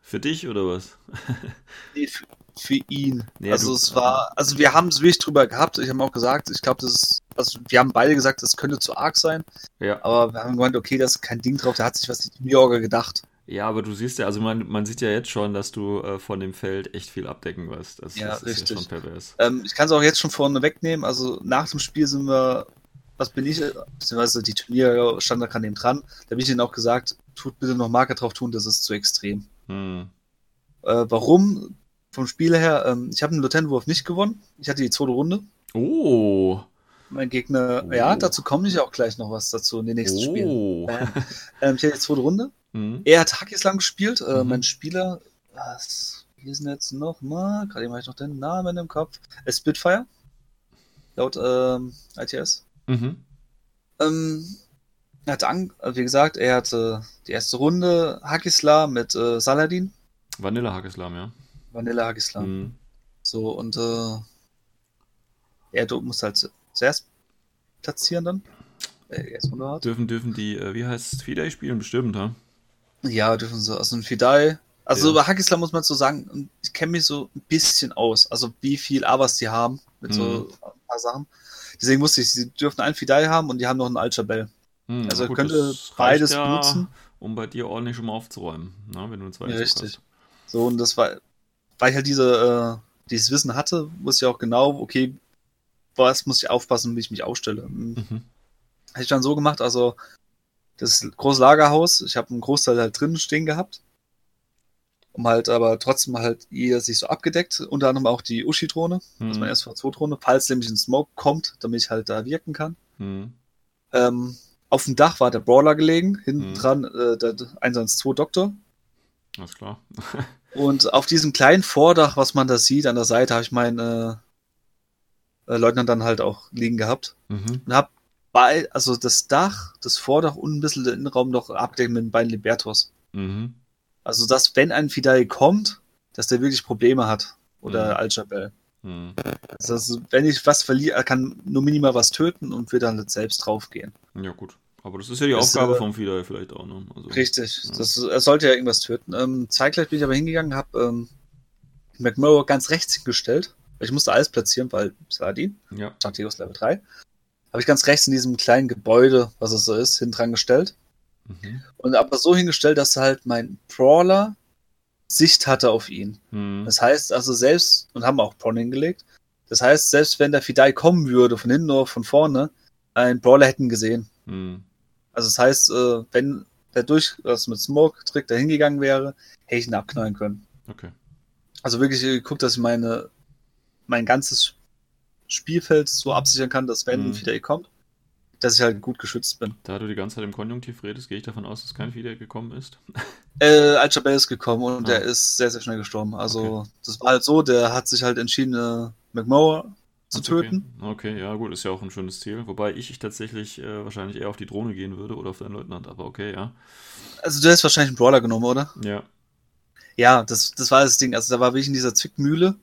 Für dich oder was? Nee, für, für ihn. Nee, also du- es war, also wir haben es wirklich drüber gehabt. Ich habe auch gesagt, ich glaube, das ist, also wir haben beide gesagt, das könnte zu arg sein. Ja. Aber wir haben gemeint, okay, da ist kein Ding drauf. Da hat sich was New Yorker gedacht. Ja, aber du siehst ja, also man, man sieht ja jetzt schon, dass du äh, von dem Feld echt viel abdecken wirst. Das, Ja, das ist ja richtig. schon pervers. Ähm, ich kann es auch jetzt schon vorne wegnehmen. Also nach dem Spiel sind wir, was bin ich, beziehungsweise die Turniere stand da gerade neben dran. Da habe ich ihnen auch gesagt, tut bitte noch Marker drauf tun, das ist zu extrem. Hm. Äh, warum? Vom Spiel her, ähm, ich habe einen Lieutenant-Wurf nicht gewonnen. Ich hatte die zweite Runde. Oh. Mein Gegner, Oh. ja, dazu komme ich auch gleich noch was dazu in den nächsten Spielen. Oh. Ähm, ich hatte die zweite Runde. Hm. Er hat Hackislam gespielt. Äh, Mhm. Mein Spieler, was, wie ist denn jetzt nochmal? Gerade eben habe ich noch den Namen im Kopf. Äh, Spitfire. Laut ähm, ITS. Mhm. Ähm, er hatte, an, also wie gesagt, er hatte die erste Runde Hakisla mit äh, Saladin. Vanille Hackislam, ja. Vanilla Hakisla. Hm. So, und äh, er du- muss halt zuerst platzieren dann. Äh. Dürfen, dürfen die, äh, wie heißt es, Fidei spielen? Bestimmt, ha? Ja, dürfen sie. Also ein Fidei. Also Ja. über Hackislam muss man so sagen, ich kenne mich so ein bisschen aus. Also wie viel Avas die haben mit so Mhm. ein paar Sachen. Deswegen wusste ich, sie dürfen einen Fidei haben und die haben noch einen Al-Shabel. Hm, Also gut, könnte beides ja, benutzen. Um bei dir ordentlich schon mal aufzuräumen, ne, wenn du zweiten Ja, richtig. hast. So, und das war, weil ich halt diese, äh, dieses Wissen hatte, wusste ich auch genau, okay, was muss ich aufpassen, wie ich mich aufstelle. Hm. Mhm. Hätte ich dann so gemacht, also das große Lagerhaus, ich habe einen Großteil halt drin stehen gehabt. Um halt aber trotzdem halt jeder sich so abgedeckt, unter anderem auch die Uschi-Drohne, also Hm. meine SV2-Drohne, falls nämlich ein Smoke kommt, damit ich halt da wirken kann. Hm. Ähm, auf dem Dach war der Brawler gelegen, hinten Mhm. dran äh, der 112 Doktor. Alles klar. Und auf diesem kleinen Vordach, was man da sieht, an der Seite, habe ich meinen äh, äh, Leutnant dann halt auch liegen gehabt. Mhm. Und habe bei, also das Dach, das Vordach und ein bisschen den Innenraum noch abgedeckt mit den beiden Libertos. Mhm. Also, dass, wenn ein Fidei kommt, dass der wirklich Probleme hat. Oder Mhm. Al-Jabel. Mhm. Also, wenn ich was verliere, er kann nur minimal was töten und wird dann selbst draufgehen. Ja, gut. Aber das ist ja die Das, Aufgabe äh, vom Fieder vielleicht auch, ne? Also, Richtig. Ja. Das, er sollte ja irgendwas töten. Ähm, zeitgleich bin ich aber hingegangen, habe ähm, McMurrow ganz rechts hingestellt. Ich musste alles platzieren, weil Saladin, Ja. Strategos Level 3. Habe ich ganz rechts in diesem kleinen Gebäude, was es so ist, hinten dran gestellt. Mhm. Und aber so hingestellt, dass halt mein Brawler Sicht hatte auf ihn. Mhm. Das heißt also selbst, und haben auch Prawn hingelegt, das heißt, selbst wenn der Fidei kommen würde, von hinten oder von vorne, ein Brawler hätten gesehen. Mhm. Also das heißt, äh, wenn der durch das mit Smoke-Trick da hingegangen wäre, hätte ich ihn abknallen können. Okay. Also wirklich äh, geguckt, dass ich meine, mein ganzes Spielfeld so absichern kann, dass wenn Mhm. ein Fidei kommt, dass ich halt gut geschützt bin. Da du die ganze Zeit im Konjunktiv redest, gehe ich davon aus, dass kein Fieder gekommen ist. Äh, Al-Jabel ist gekommen und Ah. der ist sehr, sehr schnell gestorben. Also das war halt so, der hat sich halt entschieden, äh, McMower zu töten. Okay. okay, ja gut, ist ja auch ein schönes Ziel. Wobei ich tatsächlich äh, wahrscheinlich eher auf die Drohne gehen würde oder auf den Leutnant, aber okay, ja. Also du hast wahrscheinlich einen Brawler genommen, oder? Ja. Ja, das, das war das Ding. Also da war wirklich in dieser Zwickmühle.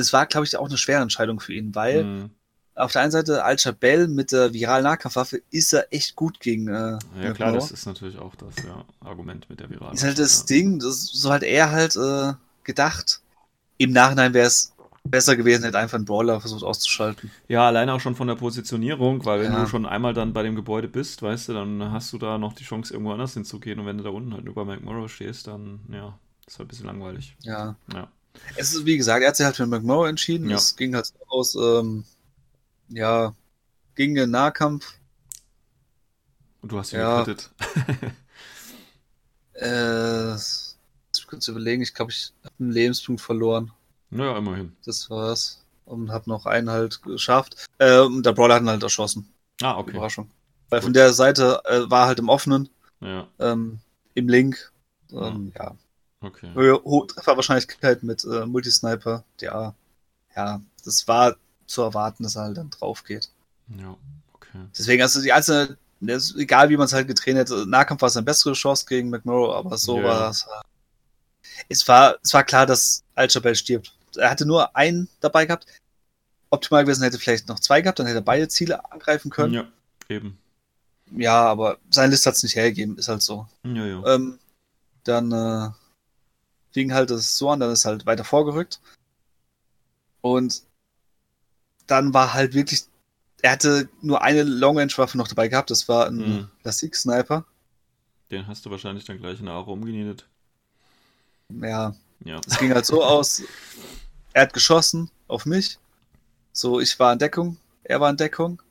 Es war, glaube ich, auch eine schwere Entscheidung für ihn, weil Mhm. auf der einen Seite Al-Jabel mit der viralen Nahkampfwaffe ist er echt gut gegen äh, Ja klar, das ist natürlich auch das ja, Argument mit der Virale. Ist halt das ja. Ding, das, so hat er halt äh, gedacht. Im Nachhinein wäre es besser gewesen, hätte einfach einen Brawler versucht auszuschalten. Ja, alleine auch schon von der Positionierung, weil wenn Ja. du schon einmal dann bei dem Gebäude bist, weißt du, dann hast du da noch die Chance, irgendwo anders hinzugehen und wenn du da unten halt über McMurrow stehst, dann, ja, ist halt ein bisschen langweilig. Ja. Ja. Es ist, wie gesagt, er hat sich halt für McMurrow entschieden. Ja. Es ging halt so aus, ähm, ja, gegen den Nahkampf. Und du hast ihn Ja. gerettet. Äh, ich kurz überlegen, ich glaube, ich habe einen Lebenspunkt verloren. naja, immerhin. Das war's. Und habe noch einen halt geschafft. Äh, und der Brawler hat ihn halt erschossen. Ah, okay. Überraschung. Weil von der Seite äh, war halt im Offenen, Ja, ähm, im Link. Ähm, ja. Okay. Hohe Trefferwahrscheinlichkeit mit äh, Multisniper. Ja. Ja, das war zu erwarten, dass er halt dann drauf geht. Ja, okay. Deswegen, also die einzelne, das egal wie man es halt getraint hätte, Nahkampf war seine bessere Chance gegen McMurrow, aber so Ja. war es. Es war, es war klar, dass Al-Jabel stirbt. Er hatte nur einen dabei gehabt. Optimal gewesen hätte vielleicht noch zwei gehabt, dann hätte er beide Ziele angreifen können. Ja, Ja, eben. aber seine Liste hat es nicht hergegeben, ist halt so. Ja, ja. Ähm, dann äh, fing halt das so an, dann ist halt weiter vorgerückt. Und dann war halt wirklich, er hatte nur eine Long-Range-Waffe noch dabei gehabt, das war ein Mhm. Lasik-Sniper. Den hast du wahrscheinlich dann gleich in der Aura umgenietet. Ja, Ja. es ging halt so aus, er hat geschossen auf mich. So, ich war in Deckung, er war in Deckung.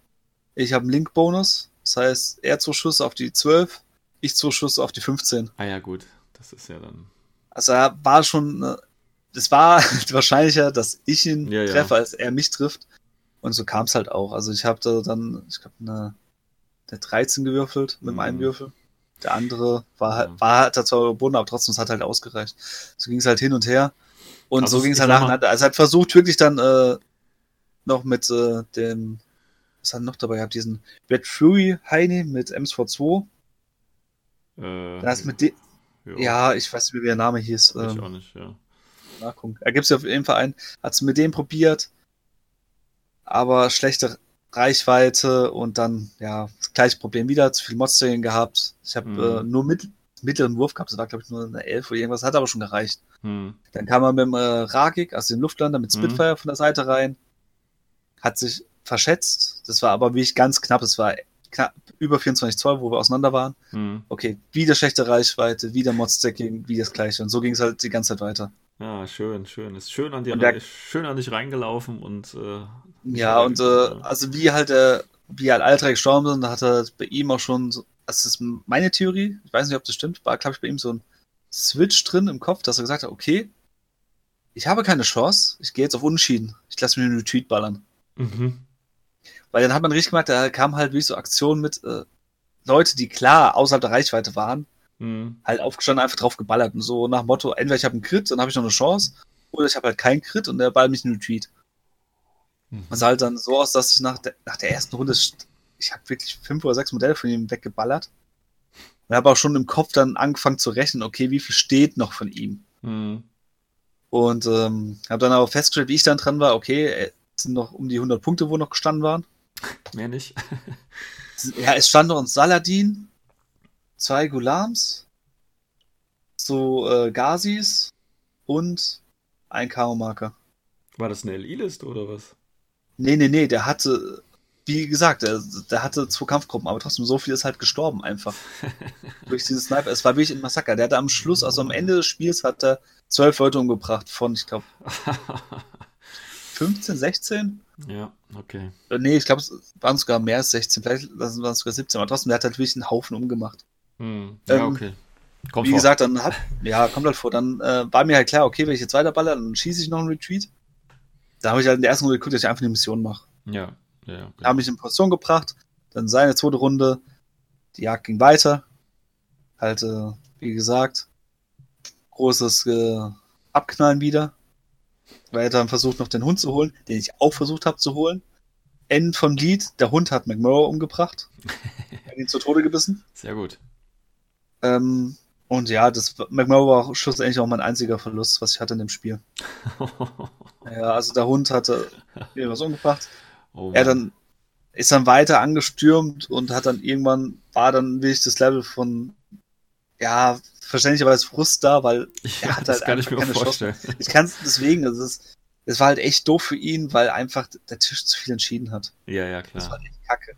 Ich habe einen Link-Bonus, das heißt, er zwei Schuss auf die 12, ich zwei Schuss auf die 15. Ah ja, gut. Das ist ja dann. Also er war schon, äh, es war wahrscheinlicher, dass ich ihn Ja, ja. treffe, als er mich trifft. Und so kam es halt auch. Also ich habe da dann, ich glaube, eine, eine 13 gewürfelt mit dem Mhm. einen Würfel. Der andere war halt, Ja. war halt zwar überbunden, aber trotzdem, es hat halt ausgereicht. So ging es halt hin und her. Und Also so ging es halt nacheinander. Also er hat versucht wirklich dann äh, noch mit äh, dem, was hat er noch dabei gehabt, diesen Red Fury Heini mit MS4 Äh, Das mit dem, ja, ich weiß nicht, mehr, wie der Name hieß. Ich Ähm, auch nicht, ja. nachgucken. Er gibt es ja auf jeden Fall ein. Hat es mit dem probiert, aber schlechte Reichweite und dann, ja, das gleiche Problem wieder, zu viel Monstering gehabt. Ich habe Mhm. äh, nur mit, mittleren Wurf gehabt, das war, glaube ich, nur eine 11 oder irgendwas, hat aber schon gereicht. Hm. Dann kam er mit dem äh, Ragik, also dem Luftlander, mit Mhm. Spitfire von der Seite rein, hat sich verschätzt. Das war aber wirklich ganz knapp. Es war knapp über 24 Zoll, wo wir auseinander waren. Hm. Okay, wieder schlechte Reichweite, wieder Modstacking, wie das gleiche. Und so ging es halt die ganze Zeit weiter. Ja, schön, schön. Ist schön an dir, der- schön an dich reingelaufen und äh, Ja, und äh, also wie halt der, wie halt alle drei gestorben sind, da hat er bei ihm auch schon, so, das ist meine Theorie, ich weiß nicht, ob das stimmt, war, glaube ich, bei ihm so ein Switch drin im Kopf, dass er gesagt hat, okay, ich habe keine Chance, ich gehe jetzt auf Unschieden, ich lasse mir einen Retreat ballern. mhm. Weil dann hat man richtig gemerkt, da kam halt wie so Aktionen mit äh, Leute, die klar außerhalb der Reichweite waren, Hm. halt aufgestanden, einfach drauf geballert und so nach dem Motto, entweder ich habe einen Crit, dann habe ich noch eine Chance, oder ich habe halt keinen Crit und der ballert mich einen Retreat. Mhm. Man sah halt dann so aus, dass ich nach der, nach der ersten Runde, ich habe wirklich fünf oder sechs Modelle von ihm weggeballert. Und habe auch schon im Kopf dann angefangen zu rechnen, okay, wie viel steht noch von ihm? Hm. Und ähm, habe dann aber festgestellt, wie ich dann dran war, okay, es sind noch um die 100 Punkte, wo noch gestanden waren. Mehr nicht. Ja, es stand noch ein Saladin, zwei Gulams, so äh, Gazis und ein Karo-Marker. War das eine LI-Liste oder was? Nee, nee, nee, der hatte, wie gesagt, der, der hatte zwei Kampfgruppen, aber trotzdem so viel ist halt gestorben einfach. Durch diesen Sniper. Es war wirklich ein Massaker. Der hatte am Schluss, also am Ende des Spiels, hat er zwölf Leute umgebracht von, ich glaube, 15, 16? ja, okay. Äh, Nee, ich glaube, es waren sogar mehr als 16, vielleicht waren es sogar 17, aber trotzdem, der hat halt wirklich einen Haufen umgemacht. Hm. Ja, Ähm, okay. Kommt Wie vor. gesagt, dann hat, ja, kommt halt vor, dann äh, war mir halt klar, okay, wenn ich jetzt weiterballer, dann schieße ich noch einen Retreat. Da habe ich halt in der ersten Runde geguckt, dass ich einfach eine Mission mache. Ja, ja. Okay. Da habe ich in Position gebracht, dann seine zweite Runde, die Jagd ging weiter. Halt, äh, wie gesagt, großes äh, Abknallen wieder. Weil er dann versucht, noch den Hund zu holen, den ich auch versucht habe zu holen. End vom Lied, der Hund hat McMurrow umgebracht. hat ihn zu Tode gebissen. Sehr gut. Ähm, und ja, das McMurrow war auch schlussendlich auch mein einziger Verlust, was ich hatte in dem Spiel. Ja, also der Hund hatte mir was umgebracht. oh, Er dann ist dann weiter angestürmt und hat dann irgendwann war dann wirklich das Level von ja verständlicherweise Frust da, weil ja, hat das halt kann ich mir keine vorstellen. ich kann es deswegen, also es, es war halt echt doof für ihn, weil einfach der Tisch zu viel entschieden hat. Ja, ja, Das klar. war echt kacke.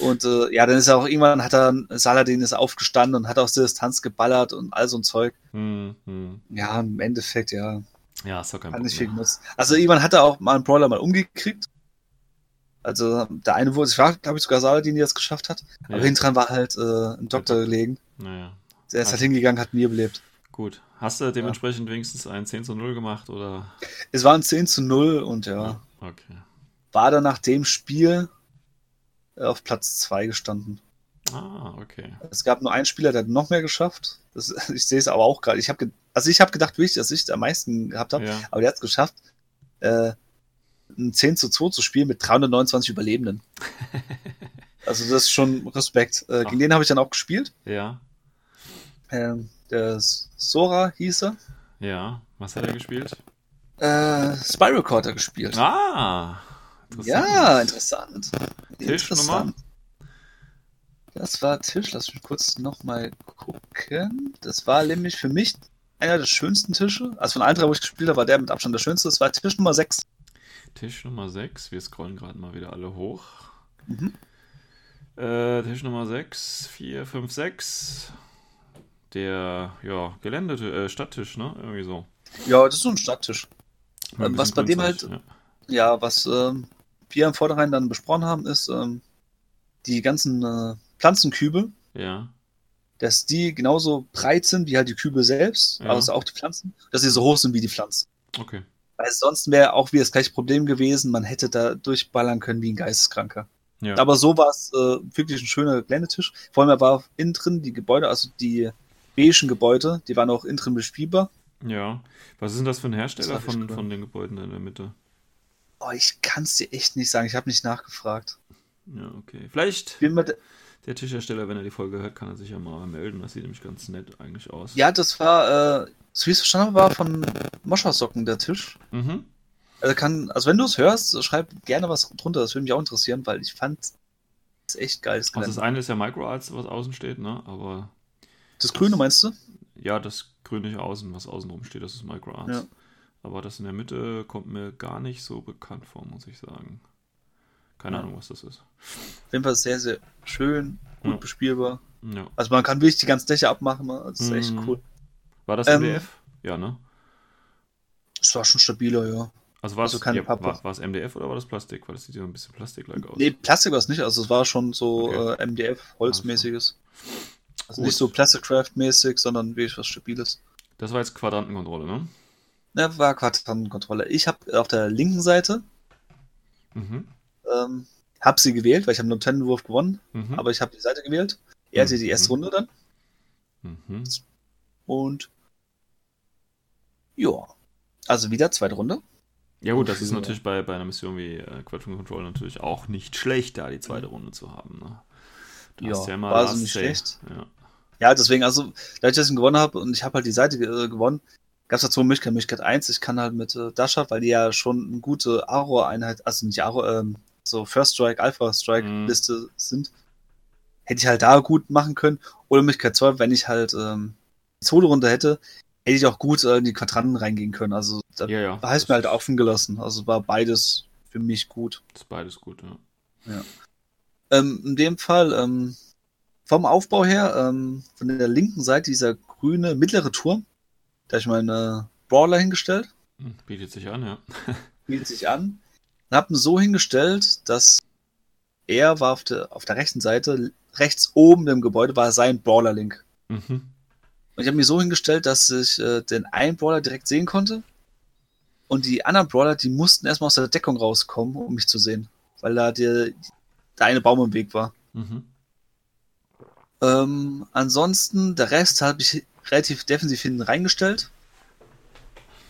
Und äh, ja, dann ist er auch irgendwann hat er Saladin ist aufgestanden und hat aus der Distanz geballert und all so ein Zeug. Hm, hm. Ja, im Endeffekt ja, Ja, ist doch kein hat nicht viel Problem. Also irgendwann hat er auch mal einen Brawler mal umgekriegt. Also der eine wurde, ich war, glaube ich, sogar Saladin, der es geschafft hat. Ja. Aber hinten dran war halt äh, ein Doktor gelegen. Naja, Der ist halt Also- hingegangen, hat mir belebt. gut. Hast du dementsprechend wenigstens ein 10 zu 0 gemacht oder? Es waren 10 zu 0 und ja, Okay. war dann nach dem Spiel äh, auf Platz 2 gestanden. Ah, okay. Es gab nur einen Spieler, der hat noch mehr geschafft. Das, ich sehe es aber auch gerade. Ich habe, also ich habe gedacht, wirklich, dass ich am meisten gehabt habe, Ja. aber der hat es geschafft, äh, ein 10 zu 2 zu spielen mit 329 Überlebenden. Also das ist schon Respekt. Äh, gegen Ach. den habe ich dann auch gespielt. Ja. Ähm, der Sora hieß er. Ja. Was hat er gespielt? Äh, Spy Recorder gespielt. Ah. interessant. Ja, interessant. Tischnummer? Das war Tisch, lass mich kurz nochmal gucken. Das war nämlich für mich einer der schönsten Tische. Also von allen drei, wo ich gespielt habe, war der mit Abstand der schönste. Das war Tisch Nummer 6. Tisch Nummer 6. Wir scrollen gerade mal wieder alle hoch. Mhm. Äh, Tisch Nummer 6, 4, 5, 6. Der, ja, Gelände, äh, Stadttisch, ne? Irgendwie so. Ja, das ist so ein Stadttisch. Ein Ähm, was bei dem halt- Ja, was ähm, wir im Vornherein dann besprochen haben, ist ähm, die ganzen äh, Pflanzenkübel, Ja. ja. dass die genauso breit sind wie halt die Kübel selbst, Ja. also auch die Pflanzen, dass sie so hoch sind wie die Pflanzen. Okay. Weil sonst wäre auch wieder das gleiche Problem gewesen, man hätte da durchballern können wie ein Geisteskranker. Ja. Aber so war es äh, wirklich ein schöner Geländetisch. Vor allem er war innen drin die Gebäude, also die beigen Gebäude, die waren auch innen drin bespielbar. ja. Was ist denn das für ein Hersteller von, cool. von den Gebäuden in der Mitte? Oh, ich kann es dir echt nicht sagen, ich habe nicht nachgefragt. Ja, okay. Vielleicht der Tischhersteller, wenn er die Folge hört, kann er sich ja mal melden. Das sieht nämlich ganz nett eigentlich aus. ja, das war, äh, so wie ich es verstanden habe, war von Moschersocken der Tisch. Mhm. Also kann, also wenn du es hörst, schreib gerne was drunter, das würde mich auch interessieren, weil ich fand es echt geil. Das, Also das eine ist ja MicroArts, was außen steht, ne? Aber das Grüne meinst du? ja, das grünliche Außen, was außen rum steht, das ist MicroArts. Ja. Aber das in der Mitte kommt mir gar nicht so bekannt vor, muss ich sagen. Keine Ja. Ahnung, was das ist. Auf jeden Fall sehr, sehr schön, gut Ja. bespielbar. Ja. Also man kann wirklich die ganze Dächer abmachen, ne? das ist echt Mhm. cool. War das Ähm, MDF? Ja, ne? Es war schon stabiler, ja. Also war es also keine ja, Pappe. war, war es MDF oder war das Plastik? Weil das sieht ja ein bisschen plastik-like aus. Nee, Plastik war es nicht, also es war schon so Okay. äh, MDF, Holzmäßiges. Also Gut. nicht so Plasticraft-mäßig, sondern wirklich was Stabiles. Das war jetzt Quadrantenkontrolle, ne? Ja, war Quadrantenkontrolle. Ich habe auf der linken Seite Mhm. ähm, hab sie gewählt, weil ich habe einen Tennenwurf gewonnen, Mhm. aber ich habe die Seite gewählt. Er hatte die erste Mhm. Runde dann Mhm. und ja, also wieder zweite Runde. Ja gut, das ist natürlich bei, bei einer Mission wie äh, Quadroon Control natürlich auch nicht schlecht, da die zweite Runde zu haben. Ne? Du Ja, ja war so Last nicht schlecht. Ja. Ja, deswegen, also, dass ich ihn gewonnen habe und ich habe halt die Seite äh, gewonnen, gab es dazu eine Möglichkeit. Möglichkeit 1, ich kann halt mit äh, Dasha, weil die ja schon eine gute Aro-Einheit, also nicht Aro, ähm, so First Strike, Alpha Mhm. Strike-Liste sind, hätte ich halt da gut machen können. Oder Möglichkeit 2, wenn ich halt ähm, die Solo-Runde hätte, hätte ich auch gut äh, in die Quadranten reingehen können. Also da Ja, ja. heißt mir halt offen gelassen. Also war beides für mich gut. Das ist beides gut, ja. Ähm, in dem Fall, ähm, vom Aufbau her, ähm, von der linken Seite dieser grüne mittlere Turm, da ich meine Brawler hingestellt, Hm, Bietet sich an, ja. bietet sich an, und hab ihn so hingestellt, dass er war auf der, auf der rechten Seite, rechts oben im Gebäude war sein Brawler-Link. Mhm. Und ich habe mich so hingestellt, dass ich äh, den einen Brawler direkt sehen konnte. Und die anderen Brawler, die mussten erstmal aus der Deckung rauskommen, um mich zu sehen. Weil da der, der eine Baum im Weg war. Mhm. Ähm, ansonsten, der Rest habe ich relativ defensiv hinten reingestellt.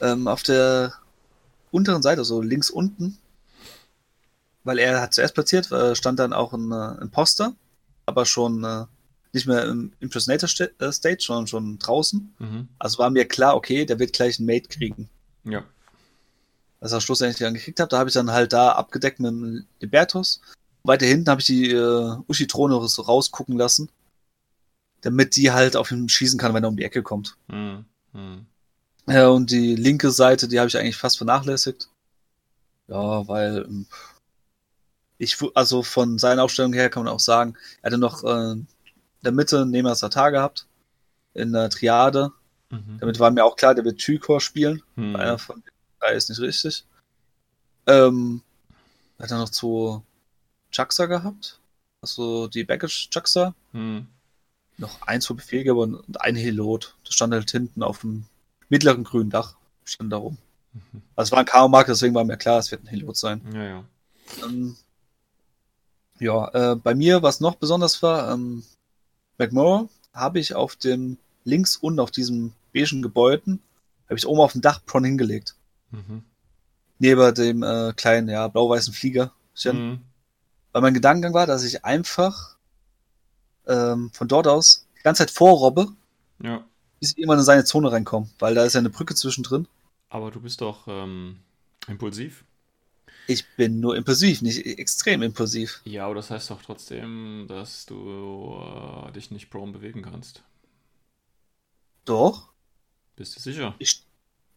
Ähm, auf der unteren Seite, also links unten, weil er hat zuerst platziert, äh, stand dann auch ein äh, Imposter, aber schon äh, nicht mehr im Impersonator äh, Stage, sondern schon draußen. Mhm. Also war mir klar, okay, der wird gleich einen Mate kriegen. Ja. Was er schlussendlich dann gekriegt habe, da habe ich dann halt da abgedeckt mit dem Libertus. Weiter hinten habe ich die äh, Ushitrone so rausgucken lassen, damit die halt auf ihn schießen kann, wenn er um die Ecke kommt. Mhm. Mhm. Ja, und die linke Seite, die habe ich eigentlich fast vernachlässigt. Ja, weil ähm, ich, also von seiner Aufstellung her kann man auch sagen, er hatte noch äh, in der Mitte Nehmer Satar gehabt, in der Triade. Mhm. Damit war mir auch klar, der wird Tykor spielen. Mhm. Einer von den drei ist nicht richtig. Ähm, hat er noch zwei Jaxa gehabt. Also die Baggage Jaxa. Mhm. Noch eins für Befehlgeber und und ein Helot. Das stand halt hinten auf dem mittleren grünen Dach. Stand da rum. Mhm. Also es war ein K.O.-Mark, deswegen war mir klar, es wird ein Helot sein. Ja, ja. Ähm, ja, äh, bei mir, was noch besonders war, ähm, McMurrow habe ich auf dem links unten auf diesem beigen Gebäuden, habe ich oben auf dem Dach Pron hingelegt. Mhm. Neben dem äh, kleinen, ja, blau-weißen Flieger. Mhm. Weil mein Gedankengang war, dass ich einfach ähm, von dort aus die ganze Zeit vorrobbe, Ja. bis ich irgendwann in seine Zone reinkomme. Weil da ist ja eine Brücke zwischendrin. Aber du bist doch ähm, impulsiv. Ich bin nur impulsiv, nicht extrem impulsiv. Ja, aber das heißt doch trotzdem, dass du äh, dich nicht prone bewegen kannst. Doch. Bist du sicher? Ich,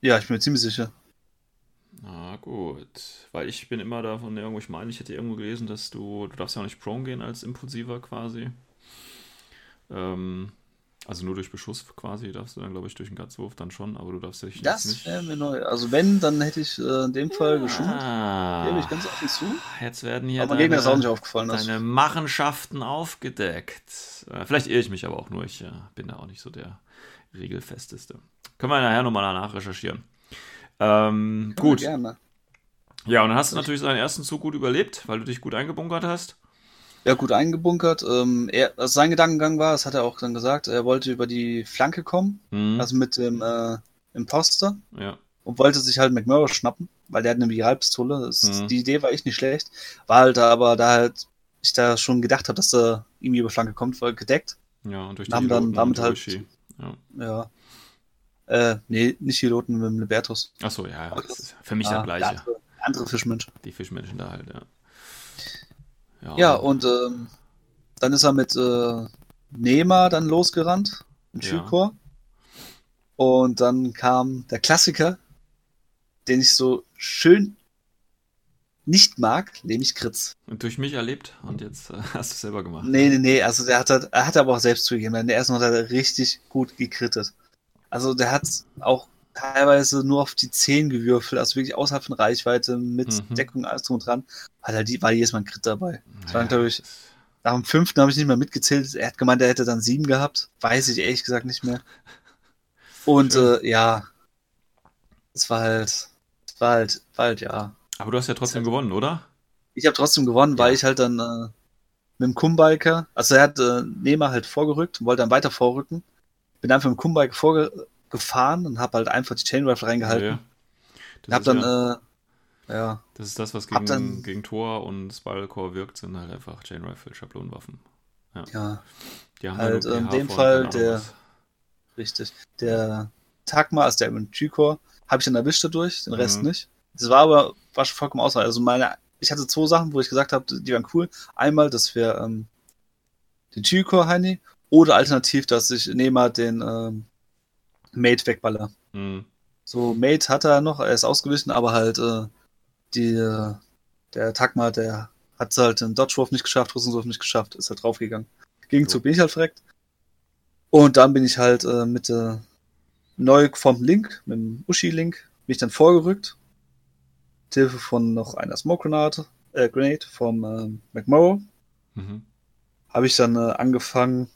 ja, ich bin mir ziemlich sicher. Na gut, weil ich bin immer davon irgendwo, ich meine, ich hätte irgendwo gelesen, dass du, du darfst ja auch nicht prone gehen als Impulsiver quasi. Ähm, also nur durch Beschuss quasi darfst du dann, glaube ich, durch den Gatzwurf dann schon, aber du darfst dich jetzt Das nicht. wäre mir neu. Also wenn, dann hätte ich äh, in dem Fall geschult. Ah, Gebe ich ganz offen zu. jetzt werden hier Aber Gegner ist auch deine, nicht aufgefallen. Das deine Machenschaften aufgedeckt. Äh, vielleicht irre ich mich aber auch nur, ich äh, bin da auch nicht so der regelfesteste. Können wir nachher nochmal danach recherchieren. Ähm, gut. Gerne. Ja, und dann hast du natürlich seinen ersten Zug gut überlebt, weil du dich gut eingebunkert hast. Ja, gut eingebunkert. Ähm, er, also sein Gedankengang war, das hat er auch dann gesagt, er wollte über die Flanke kommen, Mhm. also mit dem äh, Imposter ja. und wollte sich halt McMurrow schnappen, weil der hat eine Viralpistole. Das, Mhm. Die Idee war echt nicht schlecht. War halt aber da halt, ich da schon gedacht habe, dass er irgendwie über Flanke kommt, war gedeckt. Ja, und durch Haben dann Piloten damit und halt-. Ja. Ja. Äh, nee, nicht Piloten mit dem Libertus. Achso, ja, ja, das ist für mich Ah, der der gleiche. andere, andere Fischmensch. Die Fischmenschen da halt, ja. Ja, und ähm, dann ist er mit äh, Nema dann losgerannt, im Ja. Schulchor. Und dann kam der Klassiker, den ich so schön nicht mag, nämlich Kritz. Und durch mich erlebt und jetzt äh, hast du es selber gemacht. Nee, nee, nee, also der hat, er hat aber auch selbst zugegeben, in der ersten Runde hat er richtig gut gekrittet. Also der hat auch teilweise nur auf die 10 gewürfelt, also wirklich außerhalb von Reichweite, mit Mhm. Deckung, alles drum und dran. Hat er die, war jedes Mal ein Crit dabei. Das war, glaube ich, Nach dem fünften habe ich nicht mehr mitgezählt. Er hat gemeint, er hätte dann sieben gehabt. Weiß ich ehrlich gesagt nicht mehr. Und äh, ja, es war halt, es war halt, war halt, ja. Aber du hast ja trotzdem gewonnen, oder? Ich habe trotzdem gewonnen, weil Ja. ich halt dann äh, mit dem Kumbiker, also er hat äh, Nehmer halt vorgerückt und wollte dann weiter vorrücken. Bin einfach mit dem Kumbiker vorgefahren und habe halt einfach die Chain Rifle reingehalten. Ja. Und hab Das, ist dann, ja, äh, ja, das ist das, was gegen, dann- gegen Tor und Spiral Core wirkt, sind halt einfach Chain Rifle, Schablonenwaffen. ja, Die haben Halt, nur in dem Fall der- was. richtig. Der Tagma, also der G-Core, habe ich dann erwischt dadurch, den Rest Mhm. nicht. Das war aber, war schon vollkommen ausreichend. Also meine, ich hatte zwei Sachen, wo ich gesagt habe, die waren cool. Einmal, dass wir ähm, den Chico Heini oder alternativ, dass ich Nema den ähm, Mate wegballer. Hm. So, Mate hat er noch, er ist ausgewichen, aber halt äh, die, äh, der Takma, der hat halt den Dodge-Wurf nicht geschafft, Rüstungswurf nicht geschafft, ist halt draufgegangen. Gegenzug Jo. bin ich halt verreckt. Und dann bin ich halt äh, mit der neu geformten Link, mit dem Uschi-Link, bin ich dann vorgerückt. Mit Hilfe von noch einer Smoke Granate, äh, Grenade vom ähm, McMurrow Mhm. habe ich dann äh, angefangen,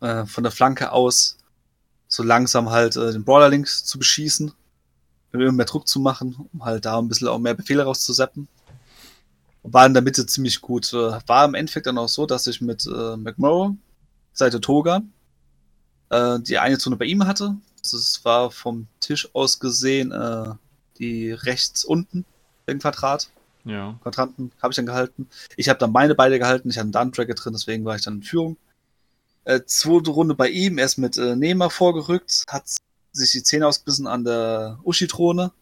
äh, von der Flanke aus so langsam halt äh, den Brawler Links zu beschießen, um immer mehr Druck zu machen, um halt da ein bisschen auch mehr Befehle rauszuseppen. War in der Mitte ziemlich gut. Äh, war im Endeffekt dann auch so, dass ich mit äh, McMurrow, Seite Togan, äh, die eine Zone bei ihm hatte. Das war vom Tisch aus gesehen äh, die rechts unten im Quadrat. Ja. Quadranten habe ich dann gehalten. Ich habe dann meine beide gehalten. Ich hatte einen Down-Tracker drin, deswegen war ich dann in Führung. Äh, zweite Runde bei ihm, erst mit äh, Nema vorgerückt, hat sich die Zähne ausgebissen an der Uschi-Throne.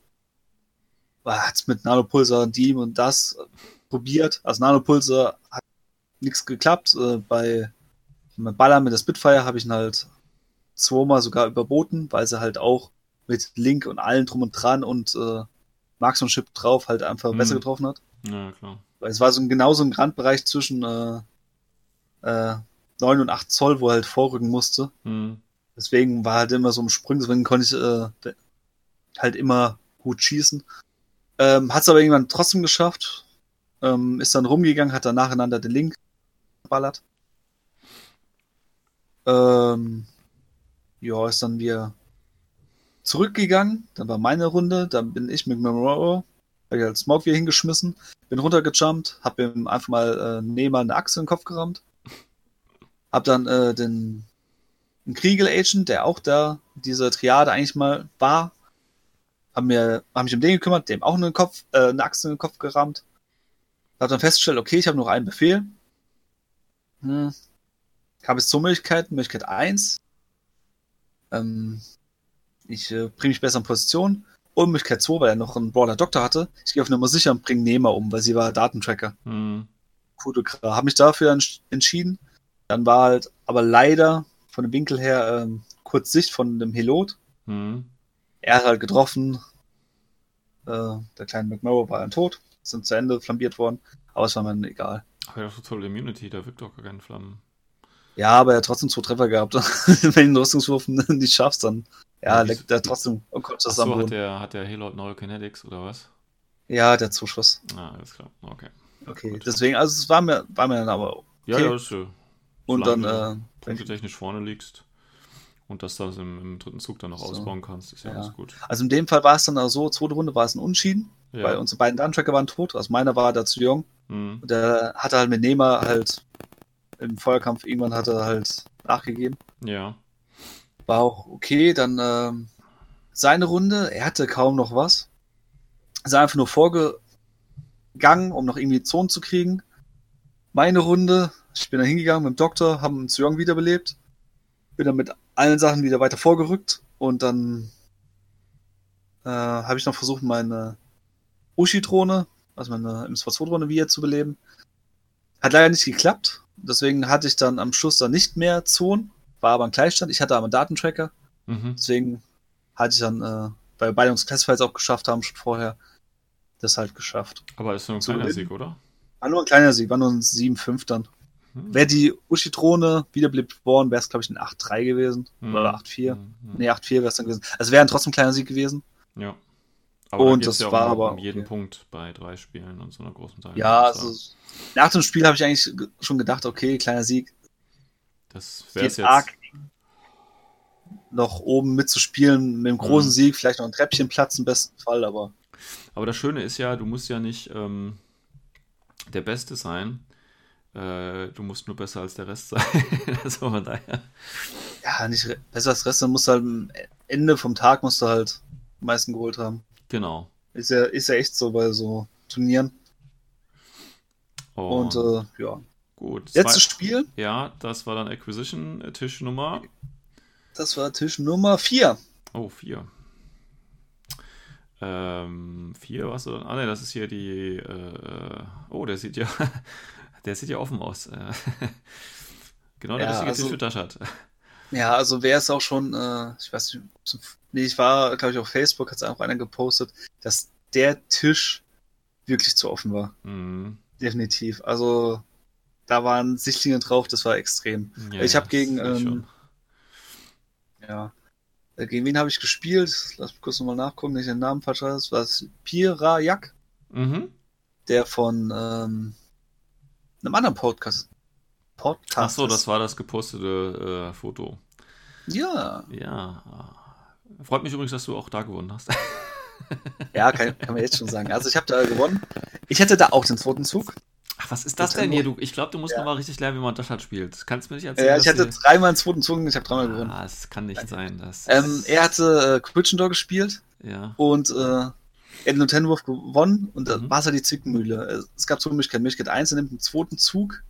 Hat mit Nanopulsar und die und das äh, probiert. Also Nanopulsar hat nichts geklappt. Äh, bei beim Ballern mit der Spitfire habe ich ihn halt zweimal sogar überboten, weil sie halt auch mit Link und allen drum und dran und äh, Marksmanship drauf halt einfach Mhm. besser getroffen hat. Ja, klar. Weil es war so ein, genau so ein Grandbereich zwischen äh, äh, 9 und 8 Zoll, wo er halt vorrücken musste. Hm. Deswegen war halt immer so ein Sprung, deswegen konnte ich äh, halt immer gut schießen. Ähm, hat es aber irgendwann trotzdem geschafft. Ähm, ist dann rumgegangen, hat dann nacheinander den Link geballert. Ähm, ja, ist dann wieder zurückgegangen. Dann war meine Runde. Dann bin ich mit Memoro, hab ich halt Smoke wieder hingeschmissen, bin runtergejumpt, hab ihm einfach mal äh, neben eine Achse in den Kopf gerammt. Hab dann äh, den einen Kriegel-Agent, der auch da diese Triade eigentlich mal war, haben mir, haben mich um den gekümmert, dem auch einen Kopf, äh, eine Achse in den Kopf gerammt. Hab dann festgestellt, okay, ich habe noch einen Befehl. Hm. Habe jetzt zwei Möglichkeiten. Möglichkeit eins Ähm, ich äh, bringe mich besser in Position. Und Möglichkeit 2, weil er noch einen Brawler Doktor hatte. Ich gehe auf Nummer sicher und bringe Nehmer um, weil sie war Datentracker. Hm. Gute Kra. Habe mich dafür ents- entschieden. Dann war halt aber leider von dem Winkel her ähm, kurz Sicht von dem Helot. Hm. Er hat halt getroffen. Äh, der kleine McMurrow war dann tot. Sind zu Ende flambiert worden. Aber es war mir egal. Ach, er hat total Immunity, da wirkt doch gar keine Flammen. Ja, aber er hat trotzdem zwei Treffer gehabt. Wenn du den Rüstungswurf nicht schaffst, dann ja, Ja, leckt er trotzdem. Oh Gott, das Achso, hat der, hat der Halo Neurokinetics oder was? Ja, der Zuschuss. Ah, alles klar. Okay. Okay, Gut. deswegen, also es war mir, war mir dann aber Ja, Okay. ja, ist ja. Und dann, äh, punktetechnisch vorne liegst und das dann im, im dritten Zug dann noch So. ausbauen kannst, ist ja, Ja. alles gut. also in dem Fall war es dann auch so, zweite Runde war es ein Unschieden, Ja. weil unsere beiden Downtracker waren tot, also meiner war da zu jung. Hm. Und der hatte halt mit Nehmer halt im Feuerkampf irgendwann hat er halt nachgegeben. Ja. War auch okay, dann ähm, seine Runde, er hatte kaum noch was. Ist einfach nur vorgegangen, um noch irgendwie Zonen zu kriegen. Meine Runde, ich bin da hingegangen mit dem Doktor, haben einen Zuyong wiederbelebt. Bin dann mit allen Sachen wieder weiter vorgerückt und dann äh, habe ich noch versucht, meine Ushi-Drohne, also meine MSV2-Drohne wieder zu beleben. Hat leider nicht geklappt. Deswegen hatte ich dann am Schluss dann nicht mehr Zonen, war aber ein Gleichstand. Ich hatte aber einen Datentracker. Mhm. Deswegen hatte ich dann, äh, weil beide uns Classifieds auch geschafft haben, schon vorher, das halt geschafft. Aber ist nur ein Zu kleiner? Sieg, oder? War nur ein kleiner Sieg, war nur ein 7-5 dann. Hm. Wäre die Ushi-Drohne wiederbelebt worden, wäre es, glaube ich, ein 8-3 gewesen. Hm. Oder 8-4. Hm, hm. Nee, 8-4 wäre es dann gewesen. Also wäre trotzdem ein kleiner Sieg gewesen. Ja. Aber Und das ja war um, aber um jeden okay. Punkt bei drei Spielen und so einer großen Teilnahme. Ja, Also, nach dem Spiel habe ich eigentlich ge- schon gedacht, okay, kleiner Sieg, das wäre jetzt. arg noch oben mitzuspielen, mit einem großen Mhm. Sieg, vielleicht noch ein Treppchenplatz im besten Fall, aber Aber das Schöne ist ja, du musst ja nicht ähm, der Beste sein. Äh, du musst nur besser als der Rest sein. also von daher. ja, nicht besser als Rest, dann musst du halt am Ende vom Tag musst du halt am meisten geholt haben. Genau. Ist ja, ist ja echt so bei so Turnieren. Und äh, ja. gut. Letztes Zwei- Spiel, Ja, das war dann Acquisition äh, Tischnummer. das war Tisch Nummer 4. Oh, vier. Ähm, vier, was? Ah, ne, das ist hier die. Äh, oh, der sieht ja. Der sieht ja offen aus. Äh, Genau der Ja, richtige also- Tisch für Daschat. Ja, also wer ist auch schon, äh, ich weiß nicht, nee, ich war, glaube ich, auf Facebook, hat es auch einer gepostet, dass der Tisch wirklich zu offen war. Mhm. Definitiv. Also da waren Sichtlinien drauf, das war extrem. Ja, Ich ja, hab gegen, das sehe ich ähm, Ja. Äh, Gegen wen habe ich gespielt? Lass mich kurz nochmal nachgucken, nicht den Namen falsch weiß. War es Pirajak. Mhm. der von ähm, einem anderen Podcast. Podcast. Ach so, das war das gepostete äh, Foto. Ja. Ja. Freut mich übrigens, dass du auch da gewonnen hast. Ja, kann, kann man jetzt schon sagen. Also ich habe da gewonnen. Ich hätte da auch den zweiten Zug. Ach, was ist das denn hier? Du, ich glaube, du musst Ja. noch mal richtig lernen, wie man Daschat spielt. Kannst du mir nicht erzählen? Ja, ich hatte dreimal den zweiten Zug und ich habe dreimal gewonnen. Ah, es kann nicht sein. Das Ähm, er hatte äh, Quidditch gespielt ja. und äh, er hat den Nintendo-Wurf gewonnen und da Mhm. war es halt die Zwickmühle. Es gab zwei Möglichkeiten. Möglichkeit 1, er nimmt den zweiten Zug.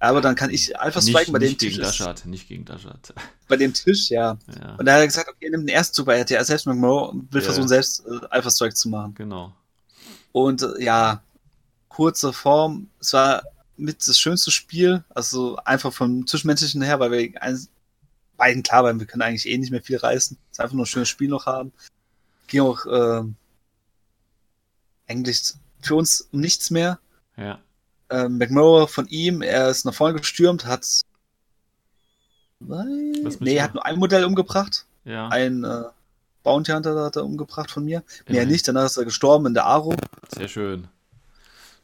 Aber dann kann ich nicht, Striken bei dem nicht Tisch. gegen ist- Daschat, nicht gegen Daschat. Bei dem Tisch, ja. Ja, Und da hat er gesagt, okay, er nimmt den ersten Zug, weil er hat ja selbst McMurrow und will Ja. versuchen, selbst äh, Alpha Strike zu machen. genau. Und äh, ja, kurze Form, es war mit das schönste Spiel, also einfach vom Zwischenmenschlichen her, weil wir eins, beiden klar waren, wir können eigentlich eh nicht mehr viel reißen. Es ist einfach nur ein schönes Spiel noch haben. Ging auch äh, eigentlich für uns nichts mehr. Ja. Ähm, McMurrow von ihm, er ist nach vorne gestürmt, hat nee, er hat nur ein Modell umgebracht. Ja. Ein äh, Bounty Hunter hat er umgebracht von mir. Mehr Immerhin. nicht, danach ist er gestorben in der Aro. Sehr schön.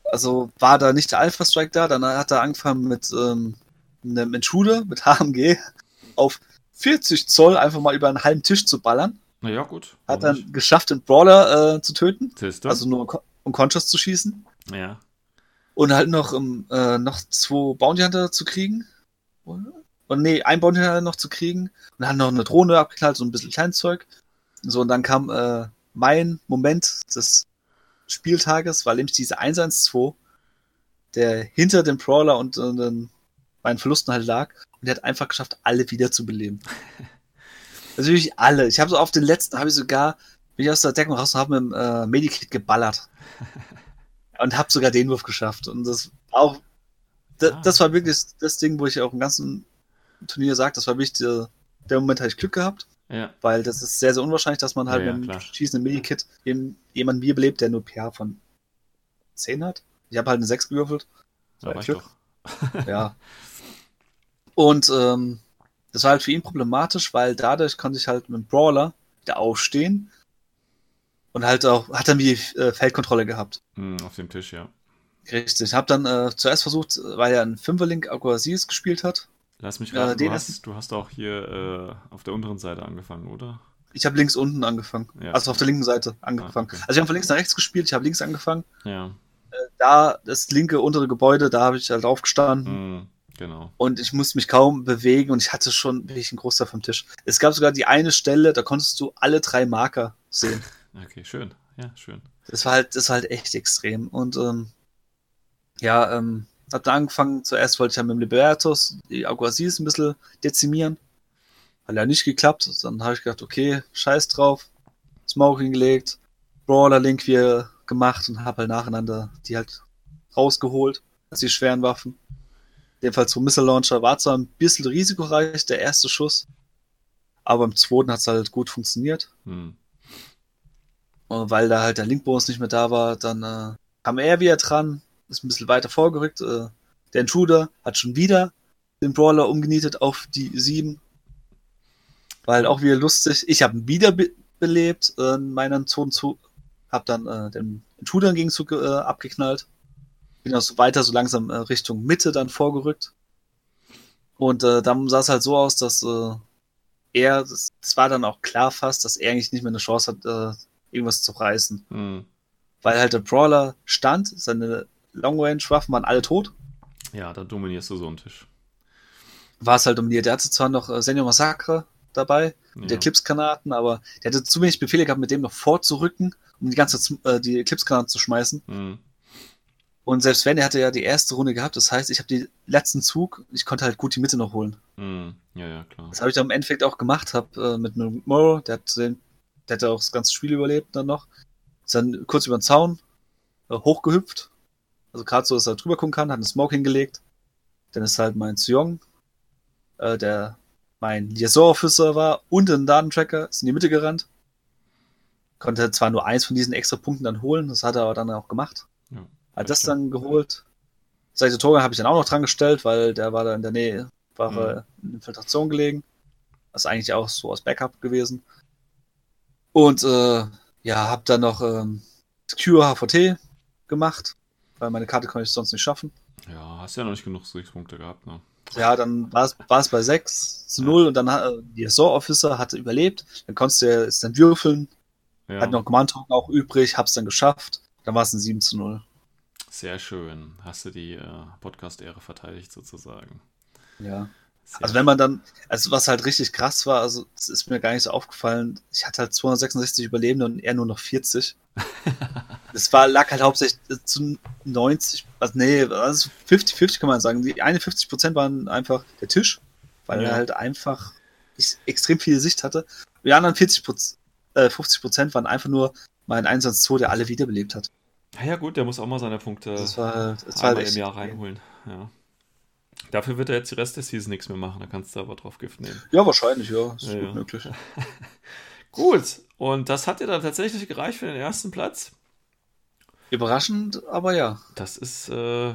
Also war da nicht der Alpha Strike da, dann hat er angefangen mit ähm, einem Intruder, mit HMG, auf 40 Zoll einfach mal über einen halben Tisch zu ballern. Na ja, gut. Hat dann geschafft, den Brawler äh, zu töten, nicht? Siehst du? also nur um Unconscious zu schießen. ja. Und halt noch, ähm, äh, noch zwei Bounty Hunter zu kriegen. Und nee, ein Bounty Hunter noch zu kriegen. Und dann hat noch eine Drohne abgeknallt, so ein bisschen Kleinzeug. So, und dann kam äh, mein Moment des Spieltages, war nämlich diese 112, der hinter dem Brawler und, äh, den, meinen Verlusten halt lag. Und der hat einfach geschafft, alle wieder zu beleben. Natürlich alle. Ich habe so auf den letzten, habe ich sogar, bin ich aus der Deckung raus und habe mit dem äh, Medikit geballert. und habe sogar den Wurf geschafft. Und das auch, da, Ah. das war wirklich das Ding, wo ich auch im ganzen Turnier sage, das war wirklich der, der Moment, habe ich Glück gehabt, Ja. weil das ist sehr, sehr unwahrscheinlich, dass man halt Ja, mit einem schießenden Medikit jemanden wiederbelebt, der nur PH von 10 hat. Ich habe halt eine 6 gewürfelt. Ja, Glück. Ja. Und ähm, das war halt für ihn problematisch, weil dadurch konnte ich halt mit dem Brawler wieder aufstehen und halt auch, hat dann wie äh, Feldkontrolle gehabt. Hm, auf dem Tisch, ja. Richtig. Ich habe dann äh, zuerst versucht, weil er einen Fünferlink Aquasis gespielt hat. Lass mich Ja, raten, den du, hast, du hast auch hier äh, auf der unteren Seite angefangen, oder? Ich habe links unten angefangen. Ja. Also auf der linken Seite angefangen. Ah, okay. Also wir haben von links nach rechts gespielt, ich habe links angefangen. Ja. Da, das linke untere Gebäude, da habe ich halt aufgestanden. Hm, genau. Und ich musste mich kaum bewegen und ich hatte schon wirklich einen Großteil vom Tisch. Es gab sogar die eine Stelle, da konntest du alle drei Marker sehen. Okay, schön. Ja, schön. Das war halt, das war halt echt extrem. Und ähm, ja, ähm, hab dann angefangen, zuerst wollte ich ja mit dem Libertos die Aguasis ein bisschen dezimieren. Hat ja nicht geklappt. Dann habe ich gedacht, okay, scheiß drauf. Smoke hingelegt, Brawler Link wieder gemacht und habe halt nacheinander die halt rausgeholt, als die schweren Waffen. Jedenfalls so Missile Launcher war zwar ein bisschen risikoreich, der erste Schuss, aber im zweiten hat es halt gut funktioniert. Hm. Und weil da halt der Linkbonus nicht mehr da war, dann äh, kam er wieder dran, ist ein bisschen weiter vorgerückt. Äh, der Intruder hat schon wieder den Brawler umgenietet auf die 7. War halt auch wieder lustig. Ich habe ihn wieder be belebt äh, in meinen Zonen zu. Hab dann äh, den Intruder im Gegenzug äh, abgeknallt. Bin auch so weiter so langsam äh, Richtung Mitte dann vorgerückt. Und äh, dann sah es halt so aus, dass äh, er, das, das war dann auch klar fast, dass er eigentlich nicht mehr eine Chance hat, äh, irgendwas zu reißen. Hm. Weil halt der Brawler stand, seine Long-Range-Waffen waren alle tot. Ja, da dominierst du so einen Tisch. War es halt die, der hatte zwar noch äh, Senior Massacre dabei, mit Ja. der Eclipse-Granaten, aber der hatte zu wenig Befehle gehabt, mit dem noch vorzurücken, um die ganze äh, die Eclipse-Granaten zu schmeißen. Hm. Und selbst wenn, er hatte ja die erste Runde gehabt, das heißt, ich habe den letzten Zug, ich konnte halt gut die Mitte noch holen. Hm. Ja, ja, klar. Das habe ich dann im Endeffekt auch gemacht, habe äh, mit einem Morrow, der hat, den, der hat auch das ganze Spiel überlebt dann noch. Ist dann kurz über den Zaun äh, hochgehüpft. Also gerade so, dass er drüber gucken kann, hat einen Smoke hingelegt. Dann ist halt mein Zyong äh, der mein Liaison Officer war und ein Datentracker, ist in die Mitte gerannt. Konnte zwar nur eins von diesen extra Punkten dann holen, das hat er aber dann auch gemacht. Ja, Hat das dann geholt. Seite Toga habe ich dann auch noch dran gestellt, weil der war da in der Nähe, war Mhm. äh, in Infiltration gelegen. Das ist eigentlich auch so aus Backup gewesen. Und äh, ja, habe dann noch ähm, Secure HVT gemacht, weil meine Karte konnte ich sonst nicht schaffen. Ja, hast ja noch nicht genug Siegspunkte gehabt, ne? Ja, dann war es bei 6 zu 0 und dann hat äh, die Assault Officer hatte überlebt. Dann konntest du ja es dann würfeln, Ja, hat noch Command Token auch übrig, hab's dann geschafft. Dann war es ein 7 zu 0. sehr schön. Hast du die äh, Podcast-Ehre verteidigt sozusagen. Ja. Sehr Also wenn man dann, also was halt richtig krass war, also es ist mir gar nicht so aufgefallen, ich hatte halt 266 Überlebende und er nur noch 40. Es war, lag halt hauptsächlich zu 90, also nee, also 50-50 kann man sagen. Die 51 Prozent waren einfach der Tisch, weil Ja. er halt einfach extrem viel Sicht hatte. Die anderen 40 Prozent, äh, 50 Prozent waren einfach nur mein 112, der alle wiederbelebt hat. Ja, ja, gut, der muss auch mal seine Punkte Das war das war einmal im Jahr reinholen. Ja. Dafür wird er jetzt die Rest der Season nichts mehr machen. Da kannst du aber drauf Gift nehmen. Ja, wahrscheinlich, ja. Ist Ja, gut ja. möglich. Gut, und das hat dir dann tatsächlich gereicht für den ersten Platz. Überraschend, aber ja. Das ist äh,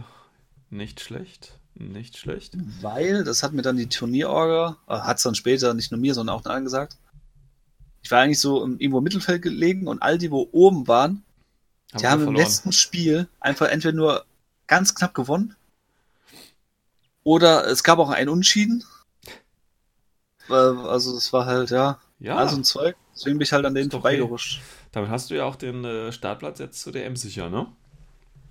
nicht schlecht. Nicht schlecht. Weil, das hat mir dann die Turnierorga, hat es dann später nicht nur mir, sondern auch anderen gesagt. Ich war eigentlich so im, irgendwo im Mittelfeld gelegen und all die, wo oben waren, die wir haben im verloren. letzten Spiel einfach entweder nur ganz knapp gewonnen oder es gab auch einen Unschieden. Äh, Also es war halt, ja, Ja, also ein Zeug. Deswegen bin ich halt an denen vorbeigerutscht. damit hast du ja auch den äh, Startplatz jetzt zu der M sicher, ne?